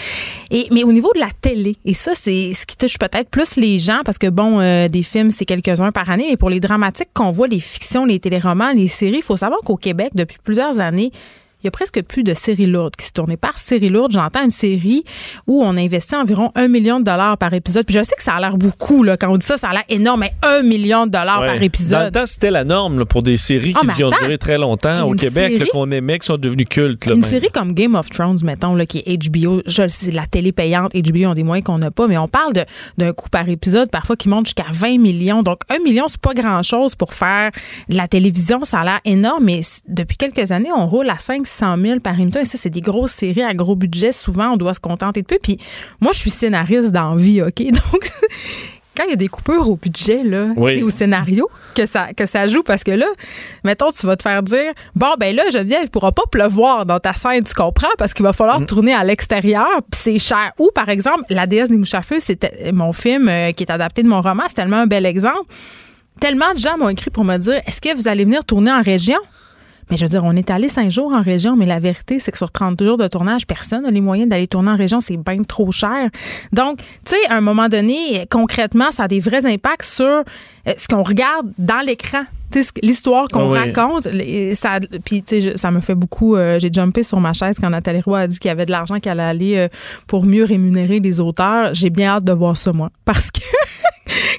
Et, mais au niveau de la télé, et ça, c'est ce qui touche peut-être plus les gens, parce que, bon, euh, des films, c'est quelques-uns par année, mais pour les dramatiques qu'on voit, les fictions, les téléromans, les séries, il faut savoir qu'au Québec, depuis plusieurs années, il y a presque plus de séries lourdes qui se tournaient. Par série lourde, j'entends une série où on investit environ un million de dollars par épisode. Puis je sais que ça a l'air beaucoup, là. Quand on dit ça, ça a l'air énorme, mais un million de dollars Ouais. par Dans le épisode. temps, c'était la norme là, pour des séries Ah, qui, ont duré très longtemps au Québec, qu'on aimait, qui sont devenus cultes. là, Une même. série comme Game of Thrones, mettons, là, qui est HBO, je le sais, la télé payante, HBO ont des moyens qu'on n'a pas, mais on parle d'un coût par épisode, parfois qui monte jusqu'à 20 millions. Donc, un million, c'est pas grand-chose pour faire de la télévision. Ça a l'air énorme, mais depuis quelques années, on roule à 500 000 par émission. Et ça, c'est des grosses séries à gros budget. Souvent, on doit se contenter de peu. Puis, moi, je suis scénariste dans la vie, OK? Donc, quand il y a des coupures au budget, là, Oui. au scénario que ça, que ça joue parce que là, mettons, tu vas te faire dire Bon, ben là, Geneviève, il pourra pas pleuvoir dans ta scène, tu comprends, parce qu'il va falloir Mm. tourner à l'extérieur, puis c'est cher. Ou, par exemple, La déesse des mouches à feu, c'était mon film euh, qui est adapté de mon roman, c'est tellement un bel exemple. Tellement de gens m'ont écrit pour me dire Est-ce que vous allez venir tourner en région? Mais je veux dire, on est allé cinq jours en région, mais la vérité, c'est que sur 30 jours de tournage, personne n'a les moyens d'aller tourner en région. C'est bien trop cher. Donc, tu sais, à un moment donné, concrètement, ça a des vrais impacts sur euh, ce qu'on regarde dans l'écran. L'histoire qu'on Ah oui. raconte. Ça, puis, ça me fait beaucoup. euh, J'ai jumpé sur ma chaise quand Nathalie Roy a dit qu'il y avait de l'argent qui allait aller euh, pour mieux rémunérer les auteurs. J'ai bien hâte de voir ça, moi. Parce que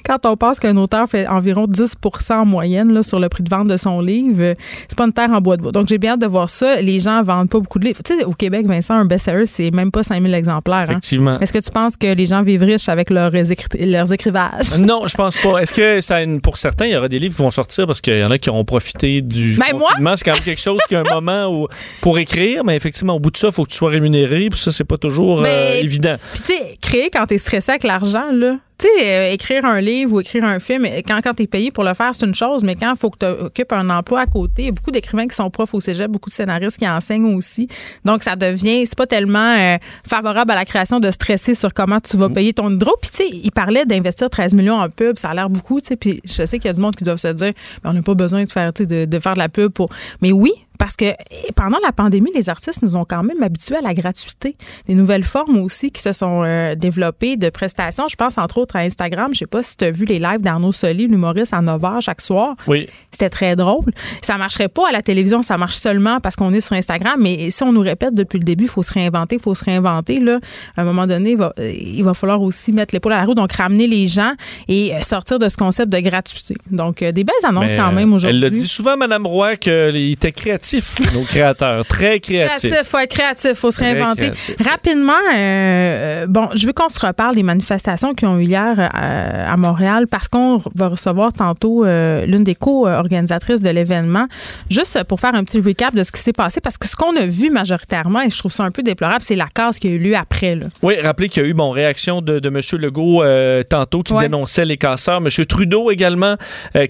quand on pense qu'un auteur fait environ 10% en moyenne là, sur le prix de vente de son livre, euh, c'est pas une terre en bois de bois. Donc, j'ai bien hâte de voir ça. Les gens vendent pas beaucoup de livres. Tu sais, au Québec, Vincent, un best-seller, c'est même pas 5000 exemplaires. hein. Effectivement. Est-ce que tu penses que les gens vivent riches avec leurs, écri- leurs écrivages? Non, je pense pas. Est-ce que ça pour certains, il y aura des livres qui vont sortir parce qu'il y en a qui auront profité du Ben, moi? confinement. C'est quand même quelque chose qui a un moment où, pour écrire, mais effectivement, au bout de ça, il faut que tu sois rémunéré. Puis ça, c'est pas toujours euh, Ben, évident. Puis, tu sais, créer quand t'es stressé avec l'argent, là. Tu sais, euh, écrire un livre ou écrire un film, quand, quand t'es payé pour le faire, c'est une chose, mais quand il faut que tu occupes un emploi à côté, il y a beaucoup d'écrivains qui sont profs au cégep, beaucoup de scénaristes qui enseignent aussi. Donc, ça devient, c'est pas tellement euh, favorable à la création de stresser sur comment tu Mm. vas payer ton hydro. Puis, tu sais, il parlait d'investir 13 millions en pub, ça a l'air beaucoup, tu sais. Puis, je sais qu'il y a du monde qui doivent se dire, Ben, on n'a pas besoin de faire, tu de, de faire de la pub pour. Mais oui, parce que pendant la pandémie, les artistes nous ont quand même habitués à la gratuité. Des nouvelles formes aussi qui se sont euh, développées de prestations. Je pense entre autres à Instagram. Je sais pas si tu as vu les lives d'Arnaud Soli, l'humoriste, à 9 h chaque soir. Oui. C'était très drôle. Ça marcherait pas à la télévision, ça marche seulement parce qu'on est sur Instagram. Mais si on nous répète depuis le début, il faut se réinventer, il faut se réinventer. Là, à un moment donné, il va, il va falloir aussi mettre l'épaule à la roue, donc ramener les gens et sortir de ce concept de gratuité. Donc, euh, des belles annonces quand même aujourd'hui. Elle le dit souvent, Madame Roy, qu'il était créatif, nos créateurs. Très créatif. Créatif, faut être créatif, faut se réinventer. Rapidement, euh, bon, je veux qu'on se reparle des manifestations qui ont eu hier euh, à, Montréal parce qu'on va recevoir tantôt l'une des co-organisatrices de l'événement. Juste pour faire un petit recap de ce qui s'est passé parce que ce qu'on a vu majoritairement, et je trouve ça un peu déplorable, c'est la casse qui a eu lieu après. Là. Oui, rappelez qu'il y a eu, bon, réaction de, de M. Legault tantôt qui dénonçait les casseurs. M. Trudeau également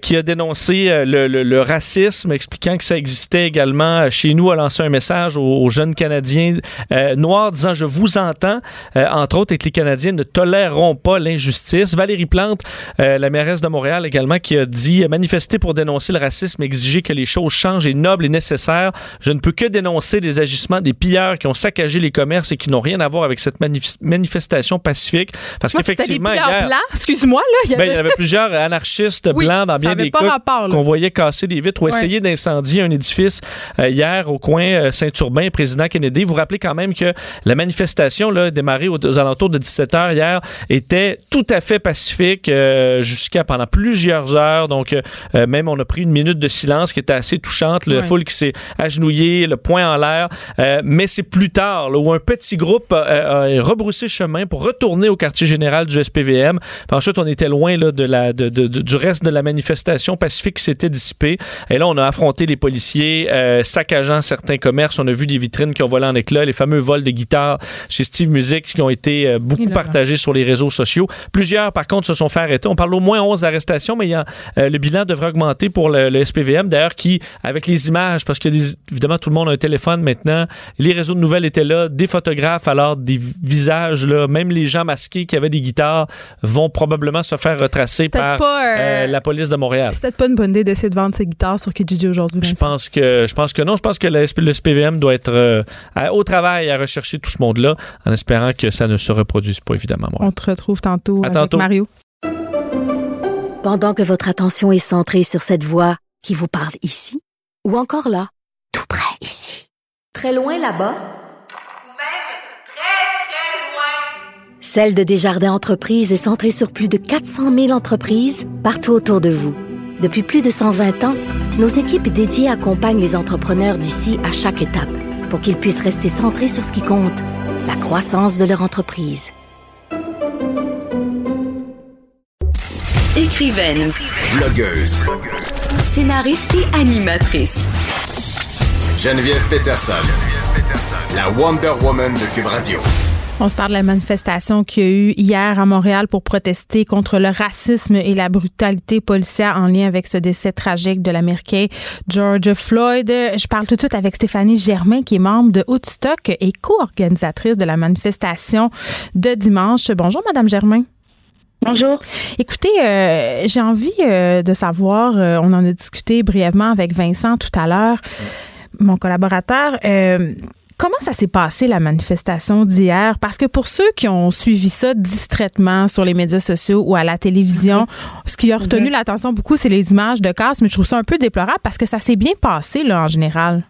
qui a dénoncé le, le, racisme, expliquant que ça existait également euh, chez nous, a lancé un message aux, jeunes Canadiens euh, noirs disant Je vous entends, euh, entre autres, et que les Canadiens ne toléreront pas l'injustice. Valérie Plante, la mairesse de Montréal également, qui a dit Manifester pour dénoncer le racisme, exiger que les choses changent est noble et nécessaire. Je ne peux que dénoncer les agissements des pilleurs qui ont saccagé les commerces et qui n'ont rien à voir avec cette manifestation pacifique. Parce qu'effectivement. Excuse-moi, là. Il y, ben, avait... il y avait plusieurs anarchistes blancs dans bien des cas qu'on voyait casser des vitres ou essayer d'incendier un édifice euh, hier au coin euh, Saint-Urbain, président Kennedy. Vous vous rappelez quand même que la manifestation là, démarrée aux, alentours de 17 h hier était tout à fait pacifique euh, jusqu'à pendant plusieurs heures. Donc, même on a pris une minute de silence qui était assez touchante. La foule qui s'est agenouillée, le poing en l'air. mais c'est plus tard où un petit groupe a rebroussé chemin pour retourner au quartier général du SPVM. ensuite, on était loin là, de la, de, du reste de la manifestation pacifique qui s'était dissipée. Et là, on a affronté les policiers euh, saccageant certains commerces. On a vu des vitrines qui ont volé en éclats, les fameux vols de guitares chez Steve Music qui ont été euh, beaucoup partagés sur les réseaux sociaux. Plusieurs, par contre, se sont fait arrêter. On parle au moins 11 arrestations, mais il y a, euh, le bilan devrait augmenter pour le, SPVM. D'ailleurs, qui, avec les images, parce que évidemment, tout le monde a un téléphone maintenant, les réseaux de nouvelles étaient là, des photographes, alors des visages, là, même les gens masqués qui avaient des guitares vont probablement se faire retracer par la police de Montréal. C'est pas une bonne idée d'essayer de vendre ses guitares sur Kijiji aujourd'hui. Je pense que je pense que non. Je pense que le, SPVM doit être euh, au travail à rechercher tout ce monde-là, en espérant que ça ne se reproduise pas évidemment. On te retrouve tantôt avec Mario. Pendant que votre attention est centrée sur cette voix qui vous parle ici, ou encore là, tout près ici, très loin là-bas. même très très loin. Celle de Desjardins Entreprises est centrée sur plus de 400 000 entreprises partout autour de vous. Depuis plus de 120 ans, nos équipes dédiées accompagnent les entrepreneurs d'ici à chaque étape pour qu'ils puissent rester centrés sur ce qui compte, la croissance de leur entreprise. Écrivaine, blogueuse, scénariste et animatrice. Geneviève Peterson, la Wonder Woman de Cube Radio. On se parle de la manifestation qu'il y a eu hier à Montréal pour protester contre le racisme et la brutalité policière en lien avec ce décès tragique de l'Américain George Floyd. Je parle tout de suite avec Stéphanie Germain, qui est membre de Woodstock et co-organisatrice de la manifestation de dimanche. Bonjour, Madame Germain. Bonjour. Écoutez, euh, j'ai envie euh, de savoir, euh, on en a discuté brièvement avec Vincent tout à l'heure, mon collaborateur. Comment ça s'est passé, la manifestation d'hier? Parce que pour ceux qui ont suivi ça distraitement sur les médias sociaux ou à la télévision, ce qui a retenu mm-hmm. l'attention beaucoup, c'est les images de casse, mais je trouve ça un peu déplorable parce que ça s'est bien passé, là, en général.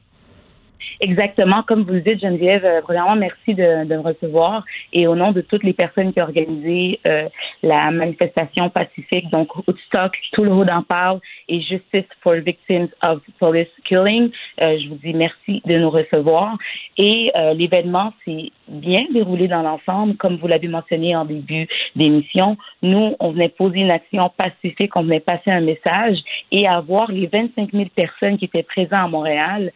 Exactement, comme vous le dites, Geneviève, euh, premièrement, merci de, de, me recevoir et au nom de toutes les personnes qui ont organisé euh, la manifestation pacifique, donc Woodstock, tout le parle et Justice for Victims of Police Killing, euh, je vous dis merci de nous recevoir et l'événement s'est bien déroulé dans l'ensemble, comme vous l'avez mentionné en début d'émission. Nous, on venait poser une action pacifique, on venait passer un message et avoir les 25 000 personnes qui étaient présentes à Montréal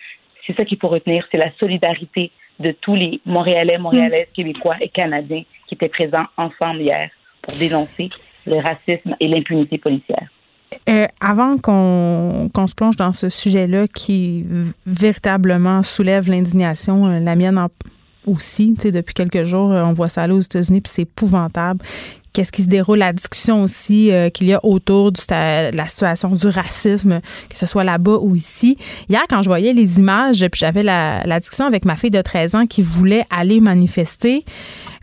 c'est ça qu'il faut retenir, c'est la solidarité de tous les Montréalais, Montréalaises, mm. Québécois et Canadiens qui étaient présents ensemble hier pour dénoncer le racisme et l'impunité policière. Euh, avant qu'on se plonge dans ce sujet-là qui véritablement soulève l'indignation, euh, la mienne aussi, depuis quelques jours, euh, on voit ça aller aux États-Unis, puis c'est épouvantable. Qu'est-ce qui se déroule, la discussion aussi euh, qu'il y a autour de la situation du racisme, que ce soit là-bas ou ici. Hier, quand je voyais les images, puis j'avais la, discussion avec ma fille de 13 ans qui voulait aller manifester,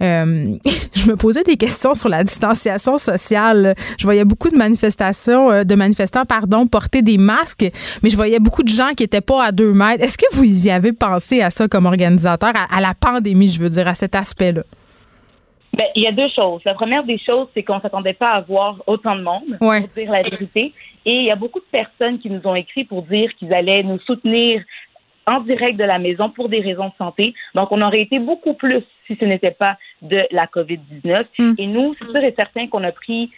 euh, je me posais des questions sur la distanciation sociale. Je voyais beaucoup de manifestations, euh, de manifestants, pardon, porter des masques, mais je voyais beaucoup de gens qui étaient pas à deux mètres. Est-ce que vous y avez pensé à ça comme organisateur, à, la pandémie, je veux dire, à cet aspect-là? Ben, il y a deux choses. La première des choses, c'est qu'on s'attendait pas à voir autant de monde, pour dire la vérité. Et il y a beaucoup de personnes qui nous ont écrit pour dire qu'ils allaient nous soutenir en direct de la maison pour des raisons de santé. Donc, on aurait été beaucoup plus si ce n'était pas de la COVID-19. Mm. Et nous, c'est sûr et certain qu'on a pris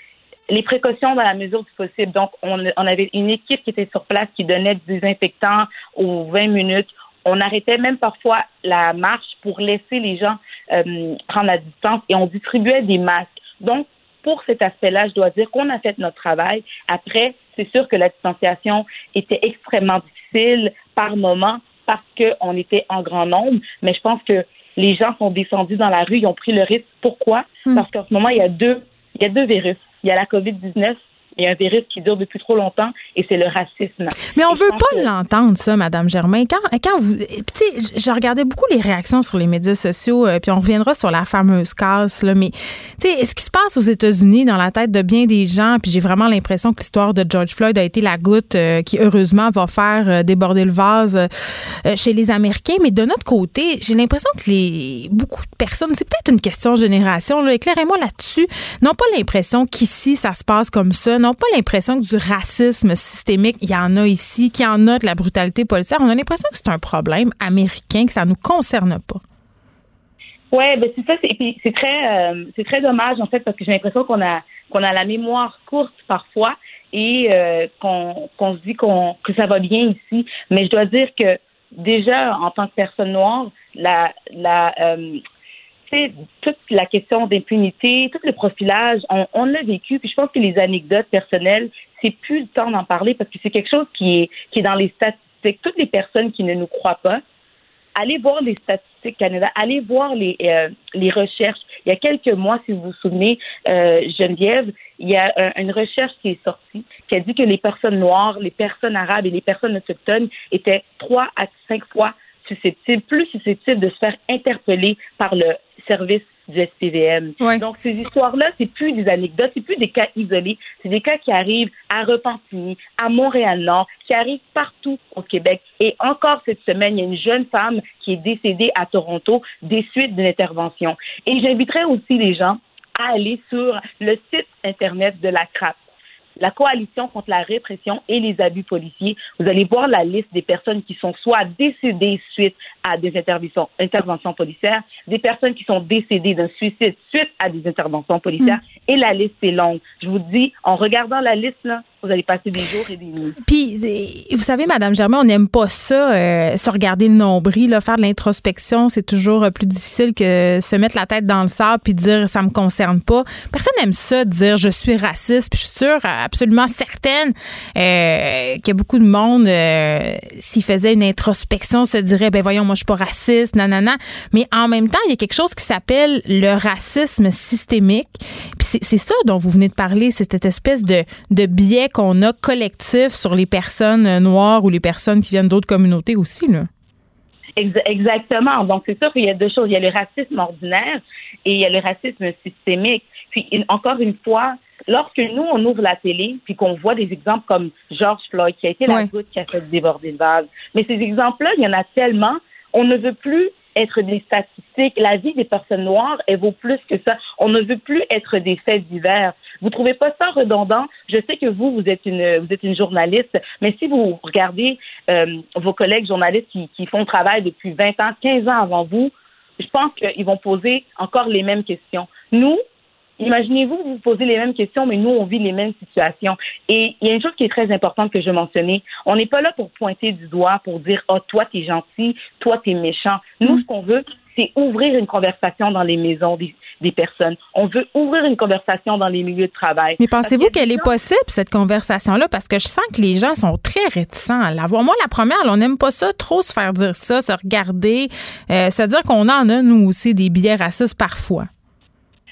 les précautions dans la mesure du possible. Donc, on, avait une équipe qui était sur place qui donnait du désinfectant aux 20 minutes. On arrêtait même parfois la marche pour laisser les gens euh, prendre la distance et on distribuait des masques. Donc, pour cet aspect-là, je dois dire qu'on a fait notre travail. Après, c'est sûr que la distanciation était extrêmement difficile par moment parce qu'on était en grand nombre, mais je pense que les gens sont descendus dans la rue, ils ont pris le risque. Pourquoi? Hmm. Parce qu'en ce moment, il y a deux, il y a deux virus. Il y a la COVID-19 il y a un virus qui dure depuis trop longtemps et c'est le racisme. Mais on veut pas l'entendre, ça, Madame Germain. Quand, quand vous. Tu sais, je regardais beaucoup les réactions sur les médias sociaux, euh, puis on reviendra sur la fameuse casse, là. Mais, tu sais, ce qui se passe aux États-Unis dans la tête de bien des gens, puis j'ai vraiment l'impression que l'histoire de George Floyd a été la goutte euh, qui, heureusement, va faire euh, déborder le vase chez les Américains. Mais de notre côté, j'ai l'impression que les beaucoup de personnes, c'est peut-être une question de génération, éclairez-moi là-dessus, n'ont pas l'impression qu'ici, ça se passe comme ça, n'ont pas l'impression que du racisme systémique, il y en a ici, qu'il y en a de la brutalité policière. On a l'impression que c'est un problème américain, que ça ne nous concerne pas. Oui, ben c'est ça. C'est très, euh, très dommage en fait parce que j'ai l'impression qu'on a qu'on a la mémoire courte parfois et euh, qu'on qu'on se dit qu'on que ça va bien ici. Mais je dois dire que déjà en tant que personne noire, la la euh, toute la question d'impunité, tout le profilage, on, l'a vécu. Puis je pense que les anecdotes personnelles, c'est plus le temps d'en parler parce que c'est quelque chose qui est, qui est dans les statistiques. Toutes les personnes qui ne nous croient pas, allez voir les statistiques Canada, allez voir les, euh, les recherches. Il y a quelques mois, si vous vous souvenez, euh, Geneviève, il y a une recherche qui est sortie qui a dit que les personnes noires, les personnes arabes et les personnes autochtones étaient trois à cinq fois susceptibles, plus susceptibles de se faire interpeller par le service du SPVM. Donc, ces histoires-là, c'est plus des anecdotes, c'est plus des cas isolés, c'est des cas qui arrivent à Repentigny, à Montréal-Nord, qui arrivent partout au Québec. Et encore cette semaine, il y a une jeune femme qui est décédée à Toronto des suites d'une intervention. Et j'inviterai aussi les gens à aller sur le site Internet de la CRAP la coalition contre la répression et les abus policiers. Vous allez voir la liste des personnes qui sont soit décédées suite à des interventions, interventions policières, des personnes qui sont décédées d'un suicide suite à des interventions policières, mm. et la liste est longue. Je vous dis, en regardant la liste, là, vous allez passer des jours et des nuits. Puis, vous savez, Madame Germain, on n'aime pas ça, euh, se regarder le nombril, là, faire de l'introspection, c'est toujours euh, plus difficile que se mettre la tête dans le sable puis dire ça me concerne pas. Personne n'aime ça, dire je suis raciste. Puis je suis sûre, absolument certaine, euh, que beaucoup de monde, euh, s'il faisait une introspection, se dirait ben voyons, moi je suis pas raciste, nanana. Mais en même temps, il y a quelque chose qui s'appelle le racisme systémique. Puis c'est ça dont vous venez de parler, c'est cette espèce de, de biais qu'on a collectif sur les personnes noires ou les personnes qui viennent d'autres communautés aussi, là. Exactement. Donc, c'est sûr qu'il y a deux choses. Il y a le racisme ordinaire et il y a le racisme systémique. Puis, encore une fois, lorsque nous, on ouvre la télé, puis qu'on voit des exemples comme George Floyd, qui a été la goutte qui a fait déborder le vase, mais ces exemples-là, il y en a tellement, on ne veut plus être des statistiques. La vie des personnes noires, elle vaut plus que ça. On ne veut plus être des faits divers. Vous trouvez pas ça redondant? Je sais que vous, vous êtes une, vous êtes une journaliste, mais si vous regardez euh, vos collègues journalistes qui, qui font le travail depuis 20 ans, 15 ans avant vous, je pense qu'ils vont poser encore les mêmes questions. Nous, Imaginez-vous, vous posez les mêmes questions, mais nous, on vit les mêmes situations. Et il y a une chose qui est très importante que je mentionnais. On n'est pas là pour pointer du doigt, pour dire, oh, toi, t'es gentil, toi, t'es méchant. Nous, ce qu'on veut, c'est ouvrir une conversation dans les maisons des, personnes. On veut ouvrir une conversation dans les milieux de travail. Mais pensez-vous qu'elle est possible, cette conversation-là? Parce que je sens que les gens sont très réticents à l'avoir. Moi, la première, on n'aime pas ça, trop se faire dire ça, se regarder, euh, se dire qu'on en a, nous aussi, des billets racistes parfois.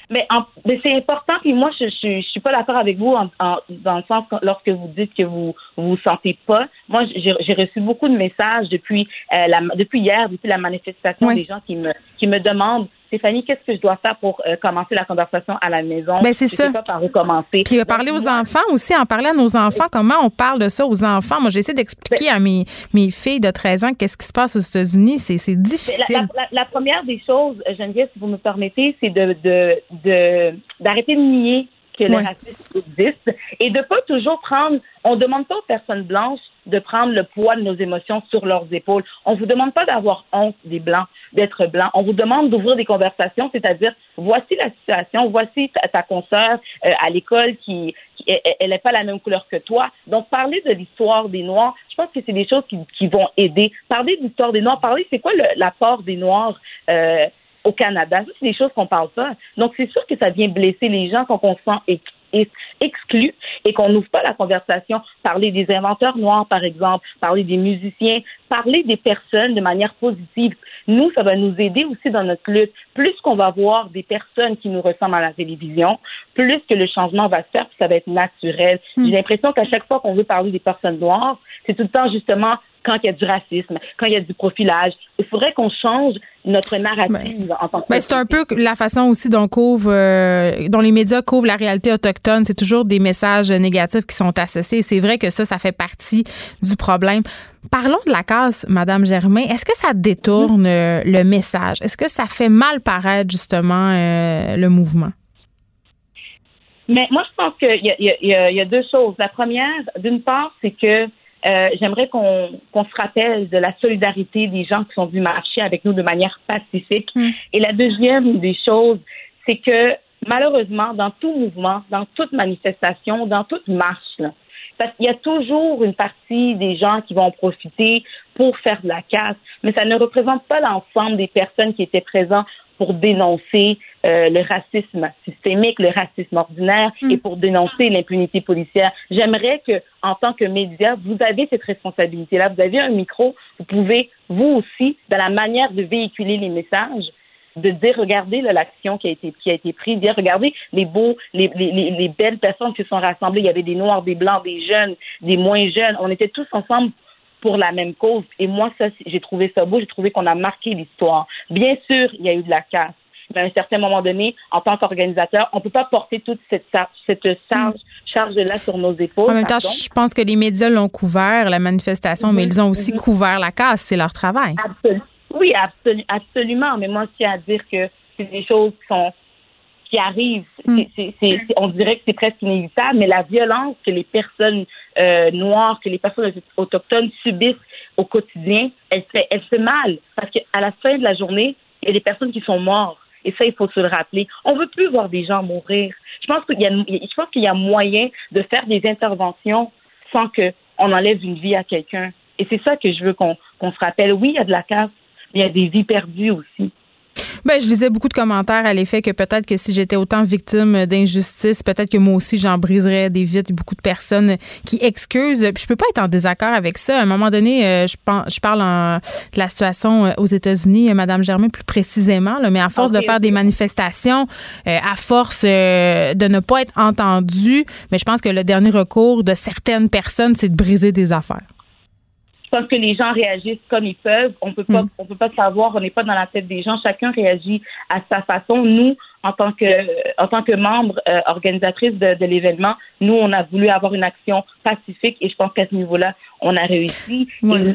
Mais, mais c'est important. Puis moi, je, je, je suis pas d'accord avec vous en, en- dans le sens que lorsque vous dites que vous vous vous sentez pas. Moi, j'ai j'ai reçu beaucoup de messages depuis euh, la, depuis hier, depuis la manifestation des gens qui me qui me demandent. Stéphanie, qu'est-ce que je dois faire pour euh, commencer la conversation à la maison? Ben, c'est ça. pas par où commencer. Puis euh, Donc, parler aux moi, enfants aussi, en parler à nos enfants, comment on parle de ça aux enfants? Moi, j'essaie d'expliquer à mes, mes filles de 13 ans qu'est-ce qui se passe aux États-Unis. C'est c'est La, difficile. la- la- la première des choses, Geneviève, si vous me permettez, c'est de de de d'arrêter de nier que le racisme existe et de pas toujours prendre. On demande pas aux personnes blanches de prendre le poids de nos émotions sur leurs épaules. On vous demande pas d'avoir honte des blancs, d'être blanc. On vous demande d'ouvrir des conversations, c'est-à-dire voici la situation, voici ta, ta consoeur euh, à l'école qui, qui- elle- n'est pas la même couleur que toi. Donc parler de l'histoire des Noirs, je pense que c'est des choses qui, qui vont aider. Parler de l'histoire des Noirs, parler c'est quoi l'apport des Noirs euh, au Canada. Ça, c'est des choses qu'on parle pas. Donc, c'est sûr que ça vient blesser les gens quand on se sent ex- ex- exclu et qu'on n'ouvre pas la conversation. Parler des inventeurs noirs, par exemple, parler des musiciens, parler des personnes de manière positive. Nous, ça va nous aider aussi dans notre lutte. Plus qu'on va voir des personnes qui nous ressemblent à la télévision, plus que le changement va se faire, puis ça va être naturel. J'ai l'impression qu'à chaque fois qu'on veut parler des personnes noires, c'est tout le temps justement quand il y a du racisme, quand il y a du profilage. Il faudrait qu'on change notre narrative en tant que Ben, c'est un peu la façon aussi dont couvre, euh, dont les médias couvrent la réalité autochtone. C'est toujours des messages négatifs qui sont associés. C'est vrai que ça, ça fait partie du problème. Parlons de la casse, Madame Germain. Est-ce que ça détourne euh, le message? Est-ce que ça fait mal paraître justement euh, le mouvement? Mais moi, je pense qu'il y a deux choses. La première, d'une part, c'est que euh, j'aimerais qu'on qu'on se rappelle de la solidarité des gens qui sont venus marcher avec nous de manière pacifique. Et la deuxième des choses, c'est que malheureusement, dans tout mouvement, dans toute manifestation, dans toute marche, là, parce qu'il y a toujours une partie des gens qui vont profiter pour faire de la casse, mais ça ne représente pas l'ensemble des personnes qui étaient présents pour dénoncer euh, le racisme systémique, le racisme ordinaire et pour dénoncer l'impunité policière. J'aimerais que, en tant que média, vous avez cette responsabilité-là. Vous avez un micro, vous pouvez, vous aussi, dans la manière de véhiculer les messages, de dire regardez l'action qui a été qui a été prise, dire regardez les beaux, les, les, les, les belles personnes qui se sont rassemblées. Il y avait des noirs, des blancs, des jeunes, des moins jeunes. On était tous ensemble pour la même cause. Et moi, ça, j'ai trouvé ça beau. J'ai trouvé qu'on a marqué l'histoire. Bien sûr, il y a eu de la casse. Mais à un certain moment donné, en tant qu'organisateur, on peut pas porter toute cette, cette charge, charge-là sur nos épaules. En même temps, pardon. je pense que les médias l'ont couvert, la manifestation, mais ils ont aussi couvert la casse. C'est leur travail. Oui, absolu- absolument. Mais moi, je tiens à dire que c'est des choses qui sont qui c'est- on dirait que c'est presque inévitable, mais la violence que les personnes euh, noires, que les personnes autochtones subissent au quotidien, elle fait, elle fait mal. Parce qu'à la fin de la journée, il y a des personnes qui sont mortes. Et ça, il faut se le rappeler. On veut plus voir des gens mourir. Je pense qu'il y a, je pense qu'il y a moyen de faire des interventions sans que on enlève une vie à quelqu'un. Et c'est ça que je veux qu'on qu'on se rappelle. Oui, il y a de la casse, mais il y a des vies perdues aussi. Ben, je lisais beaucoup de commentaires à l'effet que peut-être que si j'étais autant victime d'injustice, peut-être que moi aussi j'en briserais des vitres. Il y a beaucoup de personnes qui excusent. Puis je peux pas être en désaccord avec ça. À un moment donné, euh, je, pense, je parle en- de la situation euh, aux États-Unis, euh, Madame Germain plus précisément, là, mais à force de faire des manifestations, euh, à force euh, de ne pas être entendu, mais je pense que le dernier recours de certaines personnes, c'est de briser des affaires. Je pense que les gens réagissent comme ils peuvent. On peut pas, on peut pas savoir. On n'est pas dans la tête des gens. Chacun réagit à sa façon. Nous, en tant que, en tant que membres euh, organisatrices de, de l'événement, nous, on a voulu avoir une action pacifique et je pense qu'à ce niveau-là, on a réussi.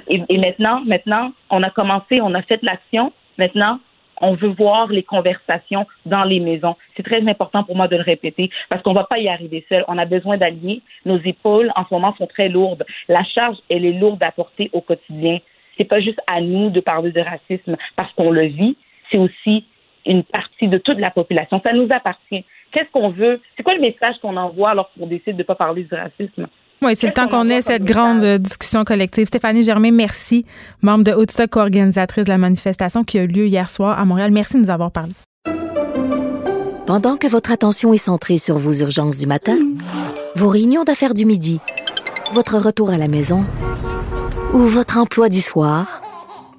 Et, et- et maintenant, maintenant, on a commencé, on a fait l'action. Maintenant, on veut voir les conversations dans les maisons. C'est très important pour moi de le répéter parce qu'on ne va pas y arriver seul. On a besoin d'allier. Nos épaules, en ce moment, sont très lourdes. La charge, elle est lourde à porter au quotidien. C'est pas juste à nous de parler de racisme parce qu'on le vit. C'est aussi une partie de toute la population. Ça nous appartient. Qu'est-ce qu'on veut? C'est quoi le message qu'on envoie lorsqu'on décide de ne pas parler du racisme? Oui, c'est le temps qu'on qu'on ait cette grande message? euh, discussion collective. Stéphanie Germain, merci, membre de Haute-Stock, co-organisatrice de la manifestation qui a eu lieu hier soir à Montréal. Merci de nous avoir parlé. Pendant que votre attention est centrée sur vos urgences du matin, vos réunions d'affaires du midi, votre retour à la maison ou votre emploi du soir,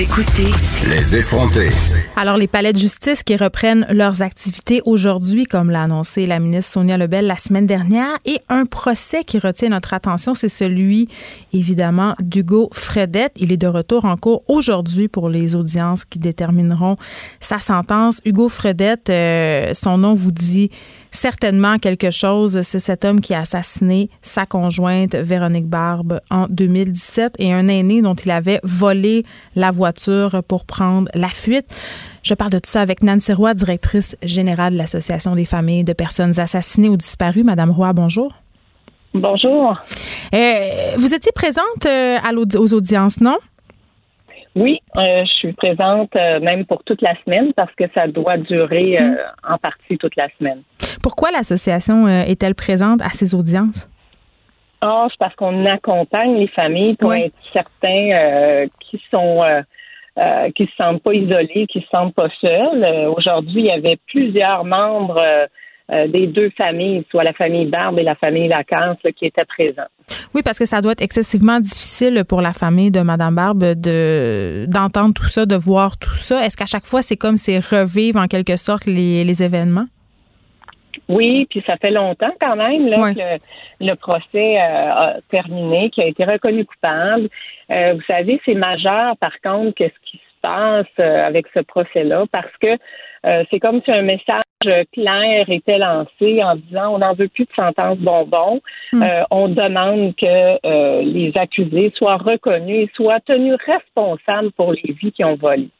Vous écoutez Les effronter. Alors, les palais de justice qui reprennent leurs activités aujourd'hui, comme l'a annoncé la ministre Sonia Lebel la semaine dernière, et un procès qui retient notre attention, c'est celui, évidemment, d'Hugo Fredette. Il est de retour en cours aujourd'hui pour les audiences qui détermineront sa sentence. Hugo Fredette, euh, son nom vous dit certainement quelque chose. C'est cet homme qui a assassiné sa conjointe Véronique Barbe en 2017 et un aîné dont il avait volé la voiture pour prendre la fuite. Je parle de tout ça avec Nancy Roy, directrice générale de l'Association des familles de personnes assassinées ou disparues. Madame Roy, bonjour. Bonjour. Euh, vous étiez présente euh, à aux audiences, non? Oui, euh, je suis présente euh, même pour toute la semaine parce que ça doit durer euh, en partie toute la semaine. Pourquoi l'association est-elle présente à ces audiences? Ah, c'est parce qu'on accompagne les familles pour être certains qui sont qui se sentent pas isolés, qui se sentent pas seuls. Aujourd'hui, il y avait plusieurs membres euh, des deux familles, soit la famille Barbe et la famille là, qui étaient présents. Oui, parce que ça doit être excessivement difficile pour la famille de Madame Barbe de d'entendre tout ça, de voir tout ça. Est-ce qu'à chaque fois, c'est comme c'est revivre en quelque sorte les, les événements? Oui, puis ça fait longtemps quand même là, que le procès euh, a terminé, qui a été reconnu coupable. Euh, vous savez, c'est majeur par contre que ce qui se passe euh, avec ce procès-là, parce que euh, c'est comme si un message clair était lancé en disant on n'en veut plus de sentence bonbon. Euh, on demande que euh, les accusés soient reconnus et soient tenus responsables pour les vies qu'ils ont volées.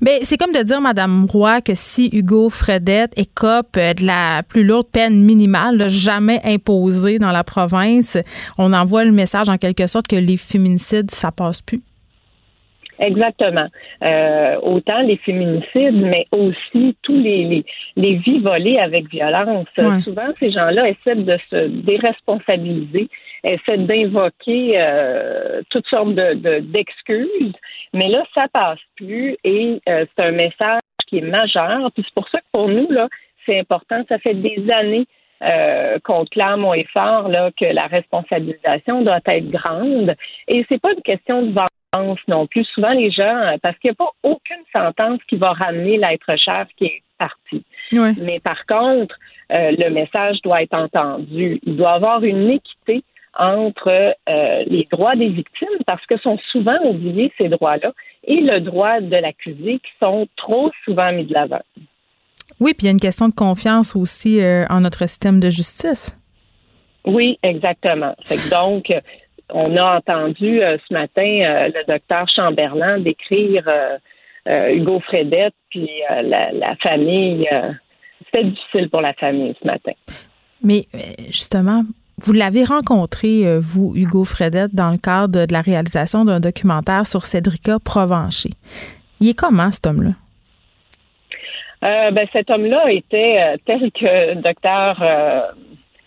Ben, c'est comme de dire, Madame Roy, que si Hugo Fredette écope de la plus lourde peine minimale, là, jamais imposée dans la province, on envoie le message en quelque sorte que les féminicides, ça passe plus. Exactement. Euh, autant les féminicides, mais aussi tous les, les, les vies volées avec violence. Ouais. Souvent, ces gens-là essaient de se déresponsabiliser, essaient d'invoquer euh, toutes sortes de, de- d'excuses, mais là, ça passe plus et euh, c'est un message qui est majeur. Puis c'est pour ça que pour nous, là, c'est important. Ça fait des années euh, qu'on clame haut et fort là, que la responsabilisation doit être grande. Et c'est pas une question de vengeance non plus. Souvent, les gens, euh, parce qu'il n'y a pas aucune sentence qui va ramener l'être cher qui est parti. Ouais. Mais par contre, euh, le message doit être entendu. Il doit y avoir une équité entre euh, les droits des victimes, parce que sont souvent oubliés ces droits-là, et le droit de l'accusé, qui sont trop souvent mis de l'avant. Oui, puis il y a une question de confiance aussi euh, en notre système de justice. Oui, exactement. Fait que donc, euh, on a entendu euh, ce matin euh, le docteur Chamberlain décrire Hugo Fredette, puis la, la famille. C'était difficile pour la famille ce matin. Mais justement, vous l'avez rencontré, vous, Hugo Fredette, dans le cadre de la réalisation d'un documentaire sur Cédrica Provencher. Il est comment, cet homme-là? Euh, ben, cet homme-là était euh, tel que docteur euh,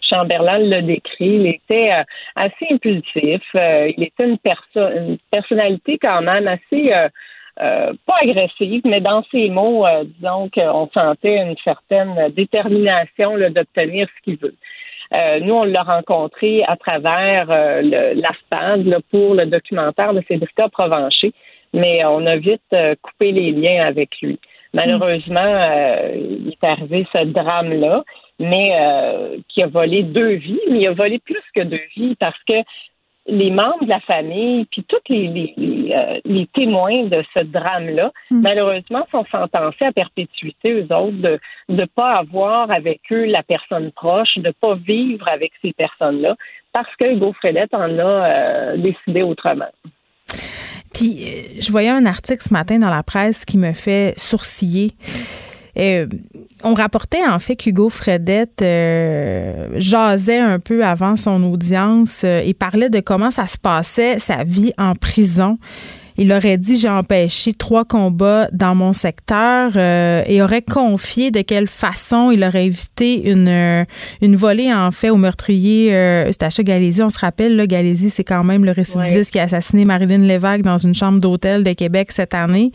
Chamberlain le décrit. Il était euh, assez impulsif. Il était une, perso- une personnalité quand même assez pas agressive, mais dans ses mots, disons qu'on sentait une certaine détermination d'obtenir ce qu'il veut. Euh, nous, on l'a rencontré à travers euh, pour le documentaire de Cédrica Provencher, mais on a vite coupé les liens avec lui. Malheureusement, euh, il est arrivé ce drame-là, mais euh, qui a volé deux vies, mais il a volé plus que deux vies parce que les membres de la famille, puis tous les, les, les, euh, les témoins de ce drame-là, malheureusement, sont sentencés à perpétuité, eux autres, de ne pas avoir avec eux la personne proche, de ne pas vivre avec ces personnes-là, parce que Hugo en a euh, décidé autrement. Euh, je voyais un article ce matin dans la presse qui me fait sourciller. Euh, on rapportait en fait qu'Hugo Fredette euh, jasait un peu avant son audience et parlait de comment ça se passait sa vie en prison. Il aurait dit j'ai empêché trois combats dans mon secteur euh, et aurait confié de quelle façon il aurait évité une, euh, une volée en fait au meurtrier euh, Eustache Galési. On se rappelle, là, Galési, c'est quand même le récidiviste qui a assassiné Marilyn Lévesque dans une chambre d'hôtel de Québec cette année.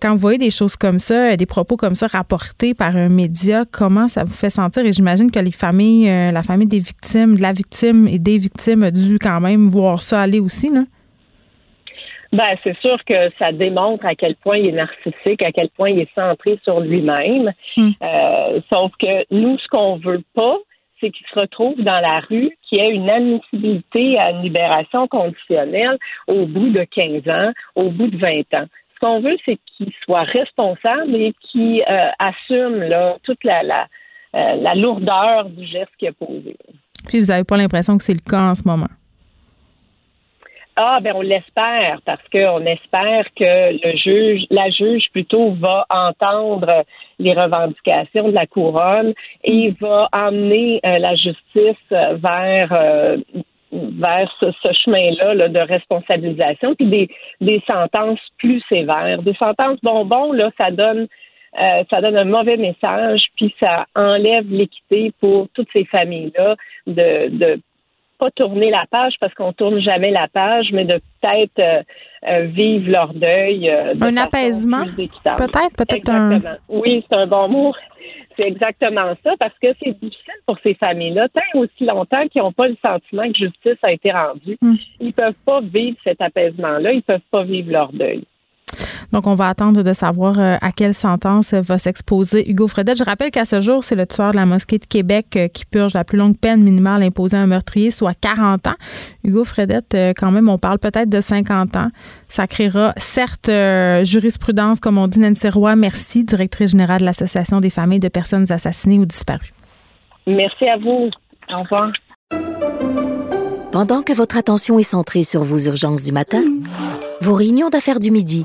Quand vous voyez des choses comme ça, des propos comme ça rapportés par un média, comment ça vous fait sentir? Et j'imagine que les familles, la famille des victimes, de la victime et des victimes a dû quand même voir ça aller aussi, là? Ben, c'est sûr que ça démontre à quel point il est narcissique, à quel point il est centré sur lui-même. Hmm. Euh, sauf que nous, ce qu'on veut pas, c'est qu'il se retrouve dans la rue, qu'il ait une admissibilité à une libération conditionnelle au bout de 15 ans, au bout de 20 ans. Ce qu'on veut, c'est qu'il soit responsable et qu'il euh, assume là, toute la, la, euh, la lourdeur du geste qu'il a posé. Puis vous n'avez pas l'impression que c'est le cas en ce moment? Ah, ben on l'espère parce qu'on espère que le juge, la juge plutôt va entendre les revendications de la couronne et va emmener euh, la justice vers euh, vers ce, chemin-là de responsabilisation, puis des, des sentences plus sévères. Des sentences bonbons, là, ça donne euh, ça donne un mauvais message, puis ça enlève l'équité pour toutes ces familles-là de, de pas tourner la page parce qu'on tourne jamais la page, mais de peut-être euh, euh, vivre leur deuil. Euh, un apaisement, peut-être, peut-être un. Oui, c'est un bon mot. C'est exactement ça parce que c'est difficile pour ces familles-là, tant aussi longtemps qu'ils n'ont pas le sentiment que justice a été rendue. Hmm. Ils peuvent pas vivre cet apaisement-là, ils peuvent pas vivre leur deuil. Donc, on va attendre de savoir euh, à quelle sentence va s'exposer Hugo Fredette. Je rappelle qu'à ce jour, c'est le tueur de la mosquée de Québec euh, qui purge la plus longue peine minimale imposée à un meurtrier, soit 40 ans. Hugo Fredette, euh, quand même, on parle peut-être de 50 ans. Ça créera, certes, jurisprudence, comme on dit Nancy Roy. Merci, directrice générale de l'Association des familles de personnes assassinées ou disparues. Merci à vous. Au revoir. Pendant que votre attention est centrée sur vos urgences du matin, vos réunions d'affaires du midi,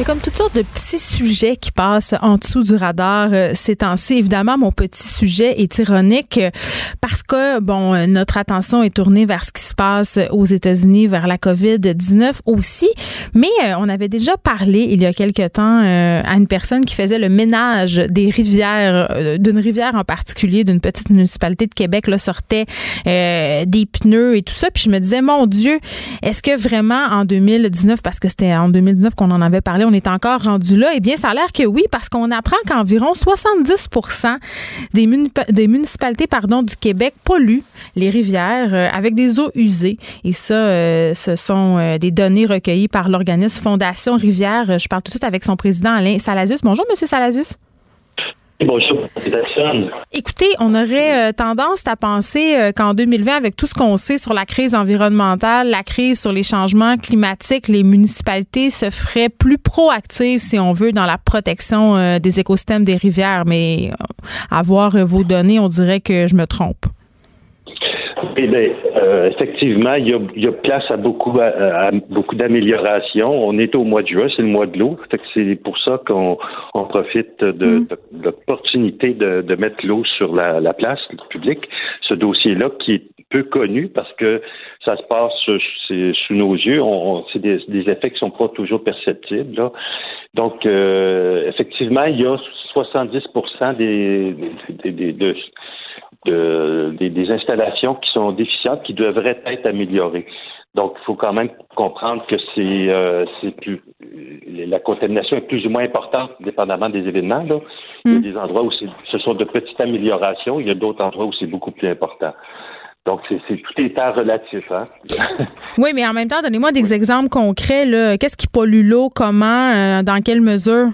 Il comme toutes sortes de petits sujets qui passent en dessous du radar euh, ces temps-ci. Évidemment, mon petit sujet est ironique euh, parce que, bon, euh, notre attention est tournée vers ce qui se passe aux États-Unis, vers la COVID-19 aussi. Mais on avait déjà parlé il y a quelque temps à une personne qui faisait le ménage des rivières, d'une rivière en particulier, d'une petite municipalité de Québec, là, sortait des pneus et tout ça. Puis je me disais, mon Dieu, est-ce que vraiment en 2019, parce que c'était en 2019 qu'on en avait parlé, on est encore rendu là? Eh bien, ça a l'air que oui, parce qu'on apprend qu'environ 70 des, des municipalités pardon, du Québec polluent les rivières euh, avec des eaux usées. Et ça, euh, ce sont euh, des données recueillies par l'organisme Fondation Rivière. Je parle tout de suite avec son président Alain Salazius. Bonjour, Monsieur Salazius. Bonjour. Écoutez, on aurait euh, tendance à penser euh, qu'en 2020, avec tout ce qu'on sait sur la crise environnementale, la crise sur les changements climatiques, les municipalités se feraient plus proactives, si on veut, dans la protection euh, des écosystèmes des rivières. Mais à voir vos données, on dirait que je me trompe. Eh bien, euh, effectivement, il y, a, il y, a, place à beaucoup, à, beaucoup d'améliorations. On est au mois de juin, c'est le mois de l'eau. C'est pour ça qu'on on profite de, mm. de, l'opportunité de, de, mettre l'eau sur la, la place publique. Ce dossier-là qui est peu connu parce que ça se passe sous nos yeux. On, c'est des, des, effets qui sont pas toujours perceptibles. Là. Donc, euh, effectivement, il y a 70 des, des, des de, de, des, installations qui sont déficientes, qui devraient être améliorées. Donc, il faut quand même comprendre que c'est euh, plus la contamination est plus ou moins importante, dépendamment des événements. Là. Il y a hmm. des endroits où ce sont de petites améliorations, il y a d'autres endroits où c'est beaucoup plus important. Donc, c'est tout à relatif. Hein? oui, mais en même temps, donnez-moi des exemples concrets. Qu'est-ce qui pollue l'eau? Comment? Euh, dans quelle mesure?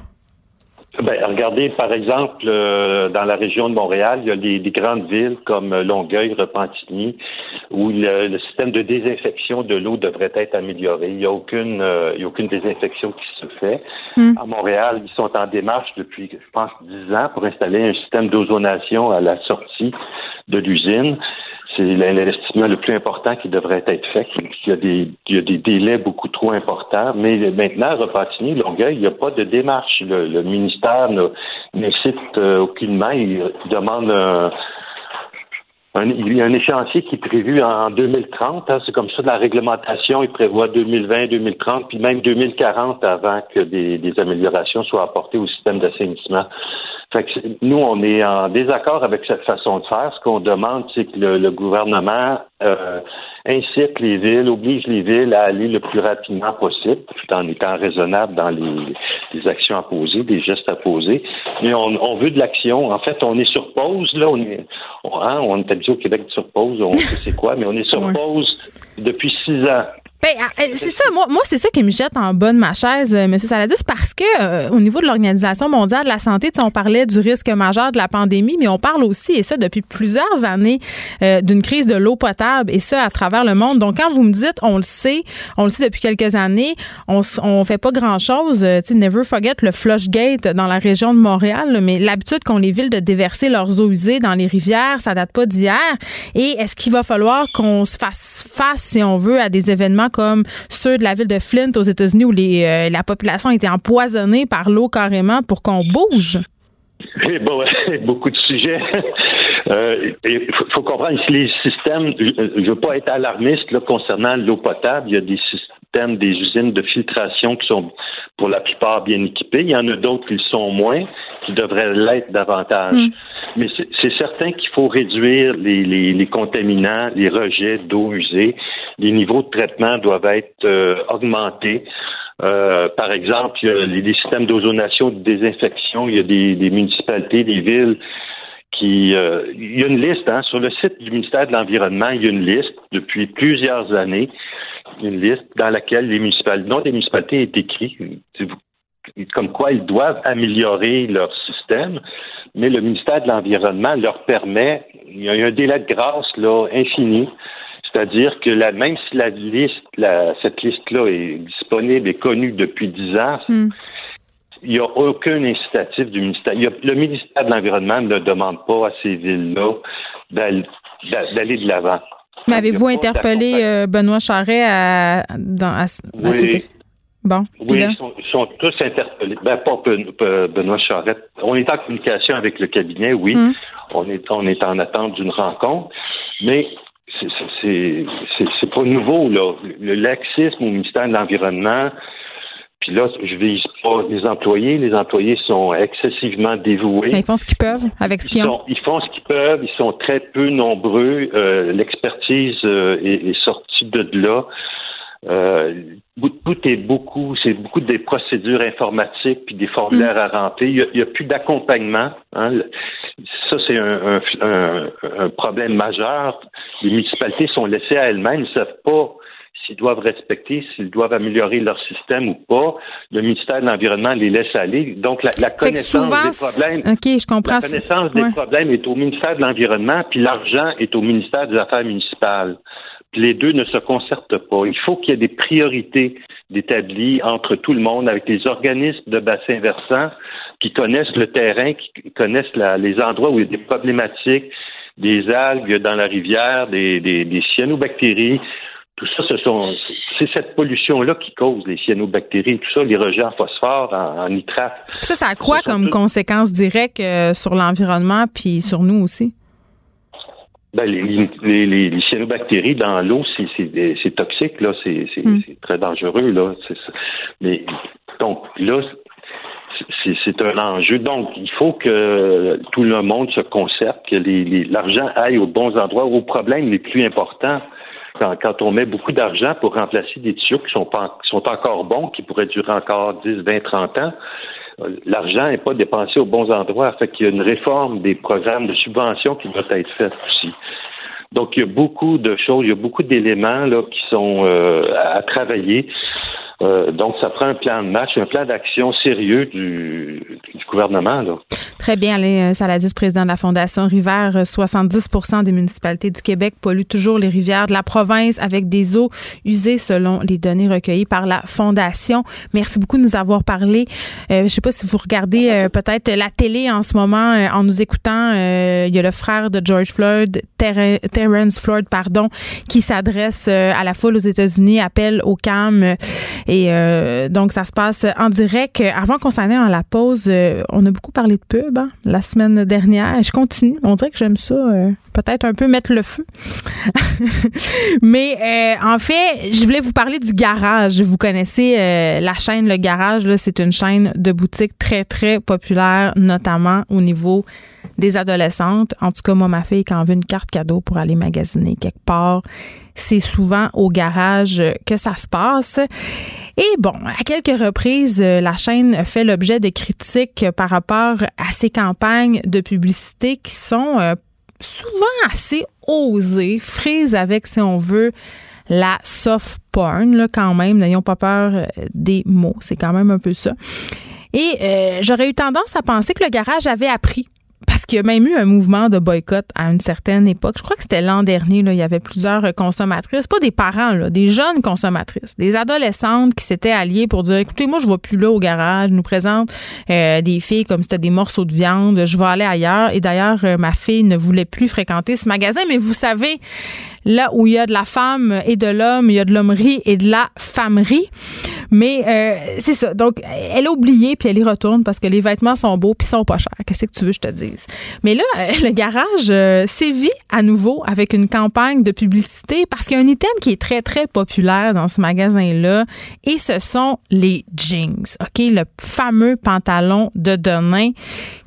Ben, regardez, par exemple, euh, dans la région de Montréal, il y a des, des grandes villes comme Longueuil, Repentigny, où le, le, système de désinfection de l'eau devrait être amélioré. Il n'y a aucune, euh, il y a aucune désinfection qui se fait. Mm. À Montréal, ils sont en démarche depuis, je pense, dix ans pour installer un système d'ozonation à la sortie de l'usine c'est l'investissement le plus important qui devrait être fait. Il y a des, il y a des délais beaucoup trop importants. Mais maintenant, Repentigny, Longueuil, il n'y a pas de démarche. Le, ministère n'incite euh, aucunement. Il demande un, il y a un échéancier qui est prévu en 2030. Hein, c'est comme ça, la réglementation, il prévoit 2020, 2030, puis même 2040 avant que des, des améliorations soient apportées au système d'assainissement. Fait que nous, on est en désaccord avec cette façon de faire. Ce qu'on demande, c'est que le, le gouvernement euh, incite les villes, oblige les villes à aller le plus rapidement possible, tout en étant raisonnable dans les, les actions à poser, des gestes à poser. Mais on, on veut de l'action. En fait, on est sur pause. Là, on est, on, hein, on est habitué au Québec sur pause. On sait c'est quoi, mais on est sur pause depuis six ans. Ben, euh, c'est ça, moi, moi c'est ça qui me jette en bas de ma chaise, euh, M. Saladus, parce que euh, au niveau de l'Organisation mondiale de la santé, on parlait du risque majeur de la pandémie, mais on parle aussi, et ça depuis plusieurs années, euh, d'une crise de l'eau potable, et ça à travers le monde. Donc, quand vous me dites, on le sait, on le sait depuis quelques années, on, on fait pas grand-chose, euh, tu never forget le Flushgate dans la région de Montréal, mais l'habitude qu'ont les villes de déverser leurs eaux usées dans les rivières, ça date pas d'hier. Et est-ce qu'il va falloir qu'on se fasse face, si on veut, à des événements comme ceux de la ville de Flint aux États-Unis où les, euh, la population a été empoisonnée par l'eau carrément pour qu'on bouge? Beaucoup de sujets. Euh, Il faut, faut comprendre ici les systèmes. Je ne veux pas être alarmiste là, concernant l'eau potable. Il y a des systèmes, des usines de filtration qui sont pour la plupart bien équipées. Il y en a d'autres qui le sont moins, qui devraient l'être davantage. Mais c'est certain qu'il faut réduire les, les, les contaminants, les rejets d'eau usée. Les niveaux de traitement doivent être euh, augmentés. Euh, par exemple, il y a les, les systèmes d'ozonation, de désinfection. Il y a des, des municipalités, des villes qui. euh, il y a une liste hein, sur le site du ministère de l'Environnement. Il y a une liste depuis plusieurs années, une liste dans laquelle les municipalités, le nom des municipalités est écrit, comme quoi ils doivent améliorer leur système. Mais le ministère de l'Environnement leur permet. Il y a un délai de grâce là infini. C'est-à-dire que la, même si la liste, la, cette liste-là est disponible et connue depuis dix ans, il n'y a aucun incitatif du ministère. Il y a- le ministère de l'Environnement ne demande pas à ces villes-là d'aller de l'avant. Mais avez-vous interpellé euh, Benoît Charret à, dans, à, à Oui. cet effet? Bon, Oui, là? ils sont, ils sont tous interpellés. Ben, pas Ben- Benoît Charette. On est en communication avec le cabinet, oui. Mm. On, est, on est en attente d'une rencontre. Mais c'est- pas nouveau, là. Le laxisme au ministère de l'Environnement, puis là, je vise pas les employés. Les employés sont excessivement dévoués. Ben, Ils font ce qu'ils peuvent avec ce Ils, qu'ils ont. sont- ils font ce qu'ils peuvent, ils sont très peu nombreux. Euh, L'expertise euh, est, est sortie de là. Euh, tout est beaucoup, c'est beaucoup des procédures informatiques puis des formulaires à remplir. Il y a- il n'y a, plus d'accompagnement. hein. Ça, c'est un, un- un- un problème majeur. Les municipalités sont laissées à elles-mêmes, ils ne savent pas s'ils doivent respecter, s'ils doivent améliorer leur système ou pas. Le ministère de l'Environnement les laisse aller. Donc, la, connaissance souvent, des problèmes. Je comprends. La connaissance des problèmes est au ministère de l'Environnement, puis l'argent est au ministère des Affaires municipales. Puis les deux ne se concertent pas. Il faut qu'il y ait des priorités d'établies entre tout le monde, avec les organismes de bassin versant qui connaissent le terrain, qui connaissent la- les endroits où il y a des problématiques, des algues dans la rivière, des, des, des cyanobactéries. Tout ça, ce sont, c'est cette pollution-là qui cause les cyanobactéries, tout ça, les rejets en phosphore, en, en nitrate. Ça, ça a quoi comme conséquence directe euh, sur l'environnement puis sur nous aussi? Ben, les, les, les, les cyanobactéries dans l'eau, c'est, c'est toxique, là, c'est, c'est, Mm. très dangereux, là. Mais donc là, c'est, un enjeu. Donc, il faut que tout le monde se concerte, que l'argent aille aux bons endroits, aux problèmes les plus importants. Quand, quand on met beaucoup d'argent pour remplacer des tuyaux qui sont, pas, qui sont encore bons, qui pourraient durer encore 10, 20, 30 ans, euh, l'argent n'est pas dépensé aux bons endroits. Fait qu'il y a une réforme des programmes de subvention qui doit être faite aussi. Donc, il y a beaucoup de choses, il y a beaucoup d'éléments là, qui sont euh, à, travailler. Euh, donc, ça prend un plan de match, un plan d'action sérieux du, gouvernement. Très bien, Alain Saladius, président de la Fondation Rivière. 70% des municipalités du Québec polluent toujours les rivières de la province avec des eaux usées selon les données recueillies par la Fondation. Merci beaucoup de nous avoir parlé. Euh, je ne sais pas si vous regardez euh, peut-être la télé en ce moment euh, en nous écoutant. il y a le frère de George Floyd, Terrence Floyd, pardon, qui s'adresse à la foule aux États-Unis, appelle au calme. Et donc, ça se passe en direct. Avant qu'on s'en aille en la pause, on a beaucoup parlé de pub hein, la semaine dernière. Je continue. On dirait que j'aime ça. Peut-être un peu mettre le feu. Mais en fait, je voulais vous parler du garage. Vous connaissez la chaîne Le Garage. C'est une chaîne de boutiques très, très populaire, notamment au niveau des adolescentes. En tout cas, moi, ma fille, quand on veut une carte cadeau pour aller magasiner quelque part, c'est souvent au garage que ça se passe. Et bon, à quelques reprises, la chaîne fait l'objet de critiques par rapport à ces campagnes de publicité qui sont euh, souvent assez osées, frises avec, si on veut, la soft porn, là, quand même. N'ayons pas peur euh, des mots. C'est quand même un peu ça. Et euh, j'aurais eu tendance à penser que le garage avait appris qu'il y a même eu un mouvement de boycott à une certaine époque. Je crois que c'était l'an dernier. Il y avait plusieurs consommatrices, pas des parents, des jeunes consommatrices, des adolescentes qui s'étaient alliées pour dire écoutez, moi, je ne vais plus là au garage. Nous présente euh, des filles comme c'était des morceaux de viande. Je vais aller ailleurs. Et d'ailleurs, ma fille ne voulait plus fréquenter ce magasin. Mais vous savez, là où il y a de la femme et de l'homme, il y a de l'hommerie et de la femmerie. Mais euh, c'est ça. Donc, elle a oublié, puis elle y retourne parce que les vêtements sont beaux, puis sont pas chers. Qu'est-ce que tu veux que je te dise? Mais là, le garage euh, sévit à nouveau avec une campagne de publicité parce qu'il y a un item qui est très, très populaire dans ce magasin-là, et ce sont les jeans. OK? Le fameux pantalon de Denain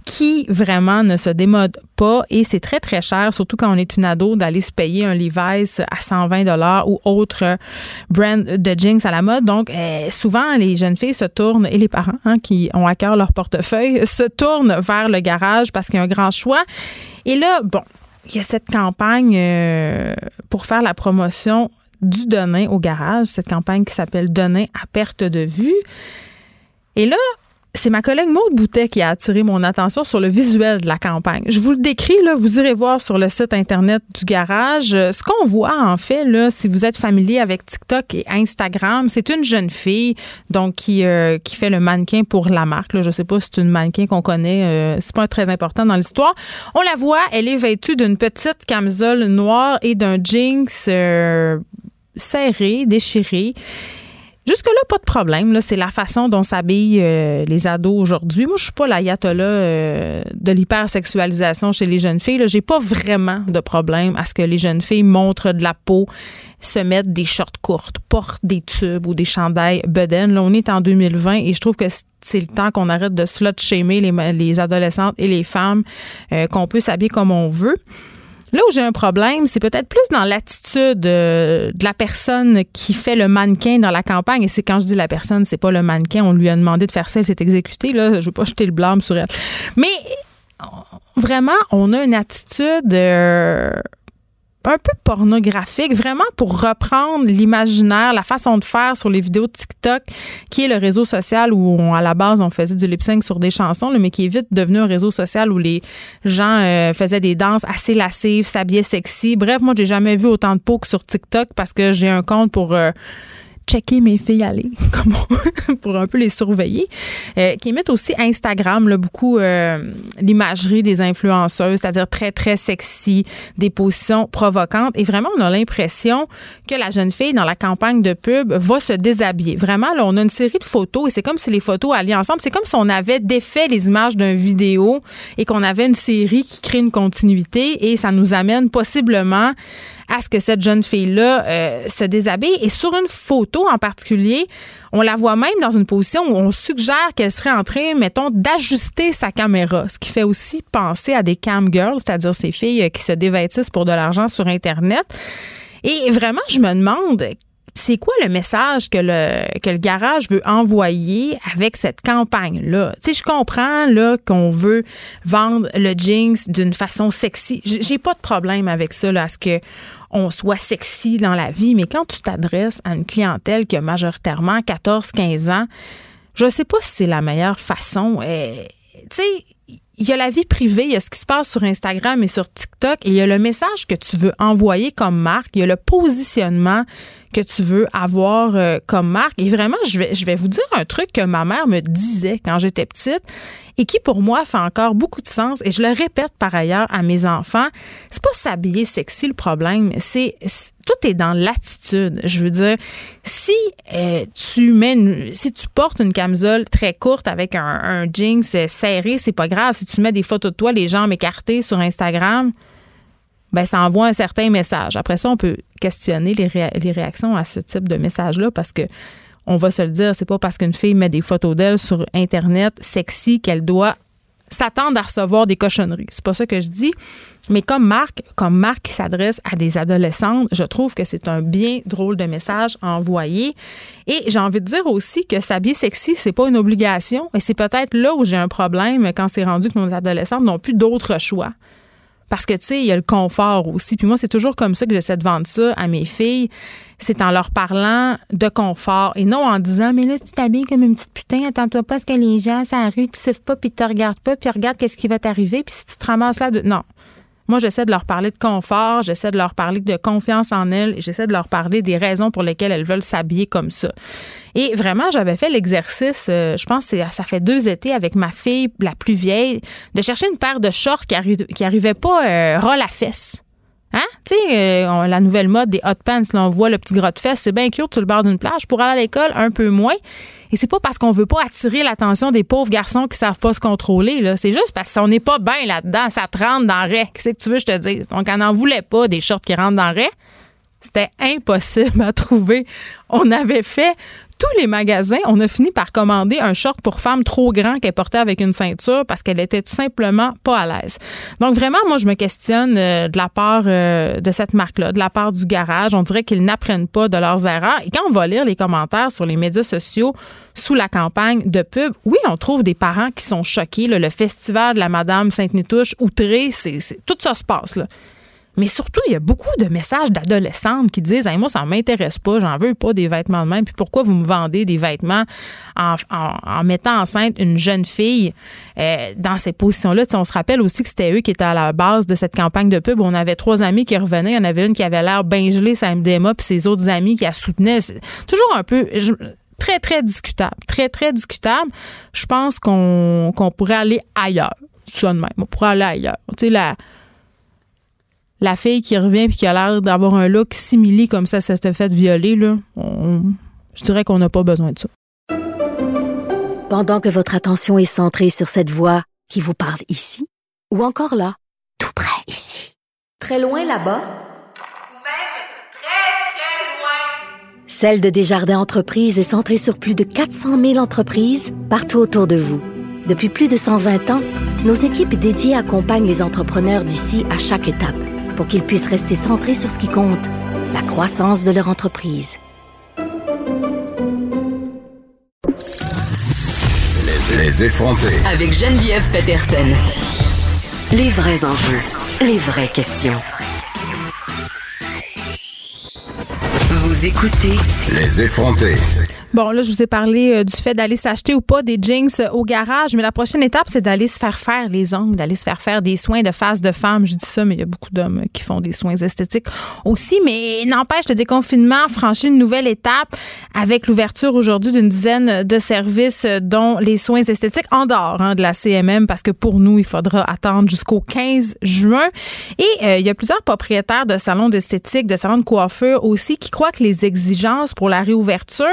qui vraiment ne se démode pas et c'est très très cher, surtout quand on est une ado, d'aller se payer un Levi's à 120 dollars ou autre brand de jeans à la mode. Donc euh, souvent les jeunes filles se tournent et les parents hein, qui ont à cœur leur portefeuille se tournent vers le garage parce qu'il y a un grand choix. Et là, bon, il y a cette campagne euh, pour faire la promotion du Denain au garage, cette campagne qui s'appelle Denain à perte de vue. Et là, c'est ma collègue Maude Boutet qui a attiré mon attention sur le visuel de la campagne. Je vous le décris, là, vous irez voir sur le site Internet du garage. Euh, ce qu'on voit, en fait, là, si vous êtes familier avec TikTok et Instagram, c'est une jeune fille donc qui, euh, qui fait le mannequin pour la marque. Là. Je sais pas si c'est une mannequin qu'on connaît. Euh, c'est pas très important dans l'histoire. On la voit, elle est vêtue d'une petite camisole noire et d'un jeans serré, déchiré. Jusque-là, pas de problème. C'est la façon dont s'habillent euh, les ados aujourd'hui. Moi, je suis pas l'ayatollah euh, de l'hypersexualisation chez les jeunes filles. J'ai pas vraiment de problème à ce que les jeunes filles montrent de la peau, se mettent des shorts courtes, portent des tubes ou des chandails beden. Là, on est en 2020 et je trouve que c'est le temps qu'on arrête de slut-shamer les, les adolescentes et les femmes, euh, qu'on peut s'habiller comme on veut. Là où j'ai un problème, c'est peut-être plus dans l'attitude euh, de la personne qui fait le mannequin dans la campagne. Et c'est quand je dis la personne, c'est pas le mannequin. On lui a demandé de faire ça, elle s'est exécutée. Là, je veux pas jeter le blâme sur elle. Mais vraiment, on a une attitude euh, un peu pornographique, vraiment pour reprendre l'imaginaire, la façon de faire sur les vidéos TikTok, qui est le réseau social où à la base on faisait du lip sync sur des chansons, mais qui est vite devenu un réseau social où les gens euh, faisaient des danses assez lascives, s'habillaient sexy. Bref, moi j'ai jamais vu autant de peau que sur TikTok parce que j'ai un compte pour euh, checker mes filles aller, pour un peu les surveiller, euh, qui émettent aussi Instagram, là, beaucoup euh, l'imagerie des influenceuses, c'est-à-dire très, très sexy, des positions provocantes. Et vraiment, on a l'impression que la jeune fille, dans la campagne de pub, va se déshabiller. Vraiment, là, on a une série de photos et c'est comme si les photos allaient ensemble. C'est comme si on avait défait les images d'une vidéo et qu'on avait une série qui crée une continuité et ça nous amène possiblement à ce que cette jeune fille-là euh, se déshabille. Et sur une photo en particulier, on la voit même dans une position où on suggère qu'elle serait en train, mettons, d'ajuster sa caméra, ce qui fait aussi penser à des cam girls, c'est-à-dire ces filles euh, qui se dévêtissent pour de l'argent sur Internet. Et vraiment, je me demande c'est quoi le message que le, que le garage veut envoyer avec cette campagne-là? Tu sais, je comprends là, qu'on veut vendre le jeans d'une façon sexy. J'ai pas de problème avec ça, là, à ce que on soit sexy dans la vie, mais quand tu t'adresses à une clientèle qui a majoritairement 14-15 ans, je sais pas si c'est la meilleure façon. Eh, tu sais, il y a la vie privée, il y a ce qui se passe sur Instagram et sur TikTok, et il y a le message que tu veux envoyer comme marque, il y a le positionnement que tu veux avoir euh, comme marque. Et vraiment, je vais, je vais vous dire un truc que ma mère me disait quand j'étais petite et qui pour moi fait encore beaucoup de sens. Et je le répète par ailleurs à mes enfants. C'est pas s'habiller sexy le problème, c'est tout est dans l'attitude. Je veux dire, si euh, tu mets, si tu portes une camisole très courte avec un, un jeans serré, c'est pas grave. Si tu mets des photos de toi, les jambes écartées sur Instagram, ben ça envoie un certain message. Après ça, on peut questionner les, les réactions à ce type de message-là parce que on va se le dire, c'est pas parce qu'une fille met des photos d'elle sur Internet sexy qu'elle doit s'attendre à recevoir des cochonneries. C'est pas ça que je dis. Mais comme marque, comme marque qui s'adresse à des adolescentes, je trouve que c'est un bien drôle de message à envoyer. Et j'ai envie de dire aussi que s'habiller sexy, c'est pas une obligation. Et c'est peut-être là où j'ai un problème quand c'est rendu que nos adolescentes n'ont plus d'autre choix. Parce que, tu sais, il y a le confort aussi. Puis moi, c'est toujours comme ça que j'essaie de vendre ça à mes filles. C'est en leur parlant de confort et non en disant, mais là, si tu t'habilles comme une petite putain, attends-toi pas à ce que les gens, ça arrive, tu siffles pas, puis te regardent pas, puis regarde qu'est-ce qui va t'arriver, puis si tu te ramasses là, de... non. Moi, j'essaie de leur parler de confort, j'essaie de leur parler de confiance en elles et j'essaie de leur parler des raisons pour lesquelles elles veulent s'habiller comme ça. Et vraiment, j'avais fait l'exercice, euh, je pense que ça fait deux étés avec ma fille la plus vieille, de chercher une paire de shorts qui, arrivait qui arrivait pas euh, ras la fesse. Hein? Tu sais, euh, la nouvelle mode des hot pants, là, on voit le petit gros de fesse, c'est bien cute sur le bord d'une plage. Pour aller à l'école, un peu moins. Et c'est pas parce qu'on veut pas attirer l'attention des pauvres garçons qui savent pas se contrôler. Là. C'est juste parce qu'on n'est pas bien là-dedans. Ça te rentre dans le Qu'est-ce que tu veux je te dise? Donc, on n'en voulait pas des shorts qui rentrent dans le C'était impossible à trouver. On avait fait tous les magasins, on a fini par commander un short pour femme trop grand qu'elle portait avec une ceinture parce qu'elle était tout simplement pas à l'aise. Donc vraiment, moi, je me questionne euh, de la part euh, de cette marque-là, de la part du garage. On dirait qu'ils n'apprennent pas de leurs erreurs. Et quand on va lire les commentaires sur les médias sociaux sous la campagne de pub, oui, on trouve des parents qui sont choqués. le festival de la Madame Sainte-Nitouche, outré, c'est, tout ça se passe. Là. Mais surtout, il y a beaucoup de messages d'adolescentes qui disent Moi, ça ne m'intéresse pas, j'en veux pas des vêtements de même. Puis pourquoi vous me vendez des vêtements en, mettant enceinte une jeune fille? Euh, dans ces positions-là? on se rappelle aussi que c'était eux qui étaient à la base de cette campagne de pub. On avait trois amis qui revenaient. Il y en avait une qui avait l'air bien gelée, sa MDMA, puis ses autres amis qui la soutenaient. toujours un peu. très, très discutable. Très, très discutable. Je pense qu'on pourrait aller ailleurs. De même. On pourrait aller ailleurs. Tu sais, la la fille qui revient puis qui a l'air d'avoir un look simili comme ça, ça s'était fait violer, là, je dirais qu'on n'a pas besoin de ça. Pendant que votre attention est centrée sur cette voix qui vous parle ici, ou encore là, tout près ici, très loin là-bas, ou même très, très loin, Celle de Desjardins Entreprises est centrée sur plus de 400 000 entreprises partout autour de vous. Depuis plus de 120 ans, nos équipes dédiées accompagnent les entrepreneurs d'ici à chaque étape pour qu'ils puissent rester centrés sur ce qui compte, la croissance de leur entreprise. Les, effronter. Avec Geneviève Peterson. Les vrais enjeux, les vraies questions. Vous écoutez Les effronter. Bon, là, je vous ai parlé euh, du fait d'aller s'acheter ou pas des jeans euh, au garage, mais la prochaine étape, c'est d'aller se faire faire les ongles, d'aller se faire faire des soins de face de femme. Je dis ça, mais il y a beaucoup d'hommes qui font des soins esthétiques aussi. Mais n'empêche, le déconfinement franchit une nouvelle étape avec l'ouverture aujourd'hui d'une dizaine de services, euh, dont les soins esthétiques en dehors hein, de la CMM, parce que pour nous, il faudra attendre jusqu'au 15 juin. Et il y a plusieurs propriétaires de salons d'esthétique, de salons de coiffure aussi, qui croient que les exigences pour la réouverture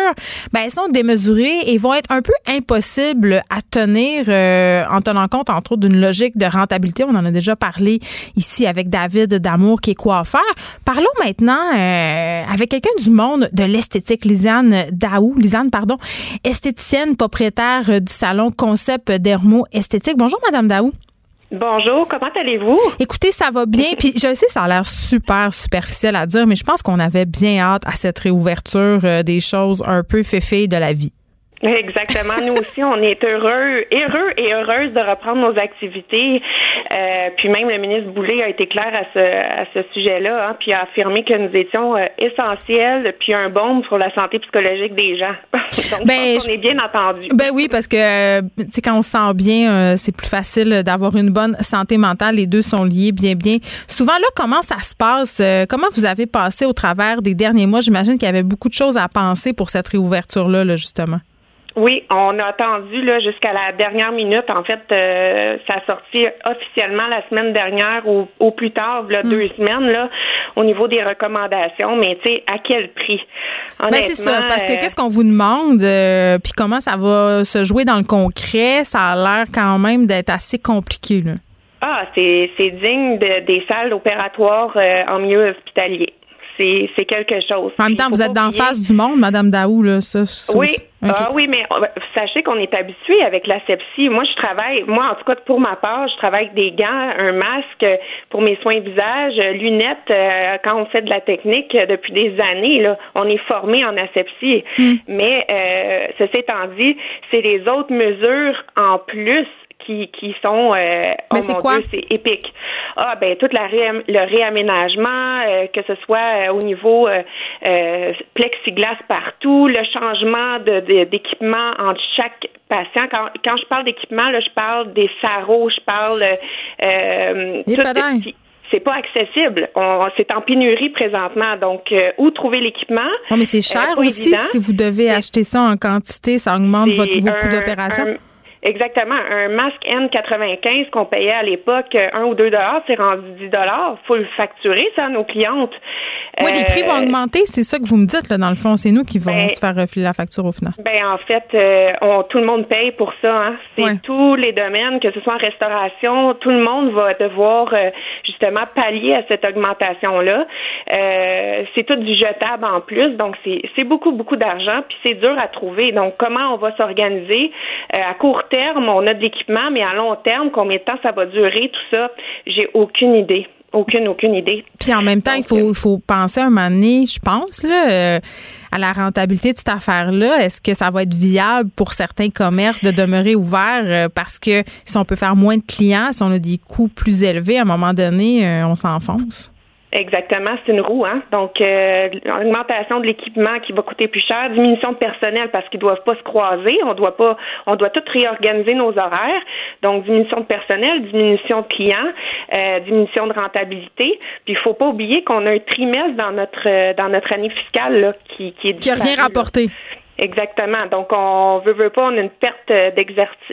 ben, sont démesurées et vont être un peu impossibles à tenir euh, en tenant compte, entre autres, d'une logique de rentabilité. On en a déjà parlé ici avec David Damour, qui est coiffeur. Parlons maintenant euh, avec quelqu'un du monde de l'esthétique, Lisanne Daou, Lisanne, pardon, esthéticienne, propriétaire du salon Concept Dermo Esthétique. Bonjour, Madame Daou. Bonjour, comment allez-vous? Écoutez, ça va bien. Puis je sais, ça a l'air super superficiel à dire, mais je pense qu'on avait bien hâte à cette réouverture euh, des choses un peu féfées de la vie. Exactement. Nous aussi, on est heureux, heureux et heureuses de reprendre nos activités. Euh, puis même le ministre Boulay a été clair à ce, à ce sujet-là, hein, puis a affirmé que nous étions euh, essentiels, puis un baume pour la santé psychologique des gens. Donc, Ben, qu'on est bien entendu. Ben oui, parce que tu sais, quand on se sent bien, euh, c'est plus facile d'avoir une bonne santé mentale. Les deux sont liés bien, bien. Souvent, là, comment ça se passe? Comment vous avez passé au travers des derniers mois? J'imagine qu'il y avait beaucoup de choses à penser pour cette réouverture-là, là, justement. Oui, on a attendu là jusqu'à la dernière minute. En fait, euh, ça a sorti officiellement la semaine dernière ou au plus tard, là, deux semaines là, au niveau des recommandations. Mais tu sais, à quel prix? Ben c'est ça, parce que euh, qu'est-ce qu'on vous demande, euh, puis comment ça va se jouer dans le concret, ça a l'air quand même d'être assez compliqué. Là. Ah, c'est c'est digne de- des salles opératoires euh, en milieu hospitalier. C'est quelque chose. En même temps, vous êtes d'en face du monde, Madame Daou, là, ça. ça Oui, aussi. OK. ah oui, mais euh, sachez qu'on est habitué avec la sepsie. Moi, je travaille, moi en tout cas pour ma part, je travaille avec des gants, un masque pour mes soins visage, euh, lunettes euh, quand on fait de la technique euh, depuis des années. Là, on est formé en asepsie. Mais euh, ceci étant dit, c'est les autres mesures en plus qui, qui sont euh, Mais oh c'est mon quoi? C'est épique. Ah ben tout la le réaménagement, euh, que ce soit euh, au niveau euh, plexiglas partout, le changement de, de- d'équipement entre chaque patient. Quand, quand je parle d'équipement, là, je parle des sarraux, je parle euh, tout- c'est pas accessible. On, c'est en pénurie présentement. Donc, euh, où trouver l'équipement? Non, mais c'est cher Euh, aussi. évident. Si vous devez acheter ça en quantité, ça augmente C'est votre, vos coûts un- d'opération. Exactement. Un masque N95 qu'on payait à l'époque 1 ou 2 dollars, c'est rendu 10 dollars. faut le facturer, ça, à nos clientes. Oui, les prix Euh, vont augmenter, c'est ça que vous me dites, là, dans le fond. C'est nous qui vont Ben, se faire refiler la facture au final. Ben en fait, euh, on, tout le monde paye pour ça. Hein. C'est tous les domaines, que ce soit en restauration, tout le monde va devoir euh, justement pallier à cette augmentation-là. Euh, c'est tout du jetable en plus, donc c'est beaucoup beaucoup d'argent, puis c'est dur à trouver. Donc comment on va s'organiser? Euh, À court terme, on a de l'équipement, mais à long terme, combien de temps ça va durer Tout ça, j'ai aucune idée, aucune aucune idée. Puis en même temps, il faut, faut penser un moment donné, je pense, là, euh, à la rentabilité de cette affaire-là. Est-ce que ça va être viable pour certains commerces de demeurer ouverts? euh, parce que si on peut faire moins de clients, si on a des coûts plus élevés, à un moment donné, euh, on s'enfonce? Exactement, c'est une roue, hein. Donc, euh, augmentation de l'équipement qui va coûter plus cher, diminution de personnel parce qu'ils doivent pas se croiser, on doit pas, on doit tout réorganiser nos horaires. Donc, diminution de personnel, diminution de clients, euh, diminution de rentabilité. Puis, il faut pas oublier qu'on a un trimestre dans notre euh, dans notre année fiscale là, qui qui est Qui n'a rien là. Exactement. Donc, on veut veut pas, on a une perte euh,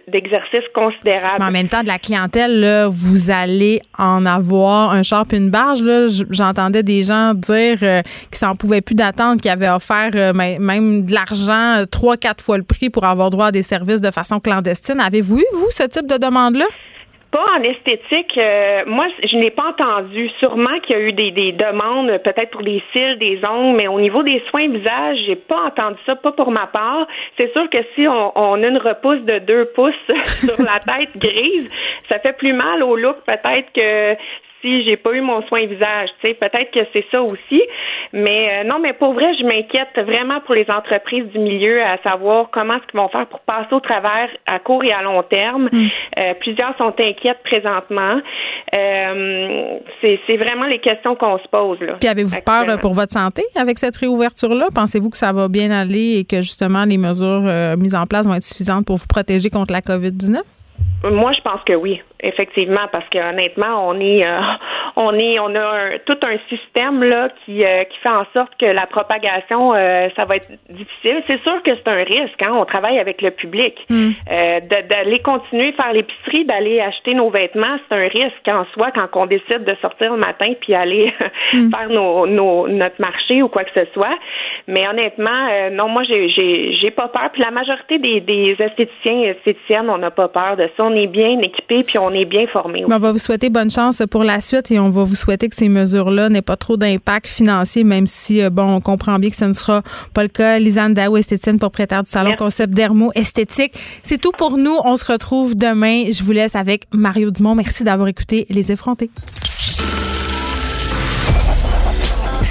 d'exercice considérable. En même temps, de la clientèle, là, vous allez en avoir un char puis une barge. J'entendais des gens dire euh, qu'ils s'en pouvaient plus d'attendre, qu'ils avaient offert euh, mê- même de l'argent trois, quatre fois le prix pour avoir droit à des services de façon clandestine. Avez-vous eu, vous, ce type de demande-là? Pas en esthétique. euh, moi, je n'ai pas entendu. Sûrement qu'il y a eu des, des demandes, euh, peut-être pour des cils, des ongles, mais au niveau des soins visage, j'ai pas entendu ça, pas pour ma part. C'est sûr que si on, on a une repousse de deux pouces sur la tête grise, ça fait plus mal au look, peut-être que si j'ai pas eu mon soin visage, tu sais, peut-être que c'est ça aussi. Mais euh, non, mais pour vrai, je m'inquiète vraiment pour les entreprises du milieu à savoir comment est-ce qu'ils vont faire pour passer au travers à court et à long terme. Euh, plusieurs sont inquiètes présentement. Euh, c'est vraiment les questions qu'on se pose là. Puis avez-vous peur pour votre santé avec cette réouverture-là? Pensez-vous que ça va bien aller et que justement les mesures mises en place vont être suffisantes pour vous protéger contre la COVID-19? Moi, je pense que oui, effectivement, parce que honnêtement, on est, euh, on est, on a un- tout un système là qui, euh, qui fait en sorte que la propagation, euh, ça va être difficile. C'est sûr que c'est un risque. Hein? On travaille avec le public. De- d'aller continuer à faire l'épicerie, d'aller acheter nos vêtements, c'est un risque en soi quand on décide de sortir le matin puis aller faire nos, nos, notre marché ou quoi que ce soit. Mais honnêtement, non, moi, j'ai, j'ai, j'ai pas peur. Puis la majorité des, des esthéticiens et esthéticiennes, on n'a pas peur de ça. On est bien équipés puis on est bien formés. Mais on va vous souhaiter bonne chance pour la suite et on va vous souhaiter que ces mesures-là n'aient pas trop d'impact financier, même si, euh, bon, on comprend bien que ce ne sera pas le cas. Lisanne Daou, esthéticienne, propriétaire du salon Concept Dermo Esthétique. C'est tout pour nous. On se retrouve demain. Je vous laisse avec Mario Dumont. Merci d'avoir écouté Les Effrontés.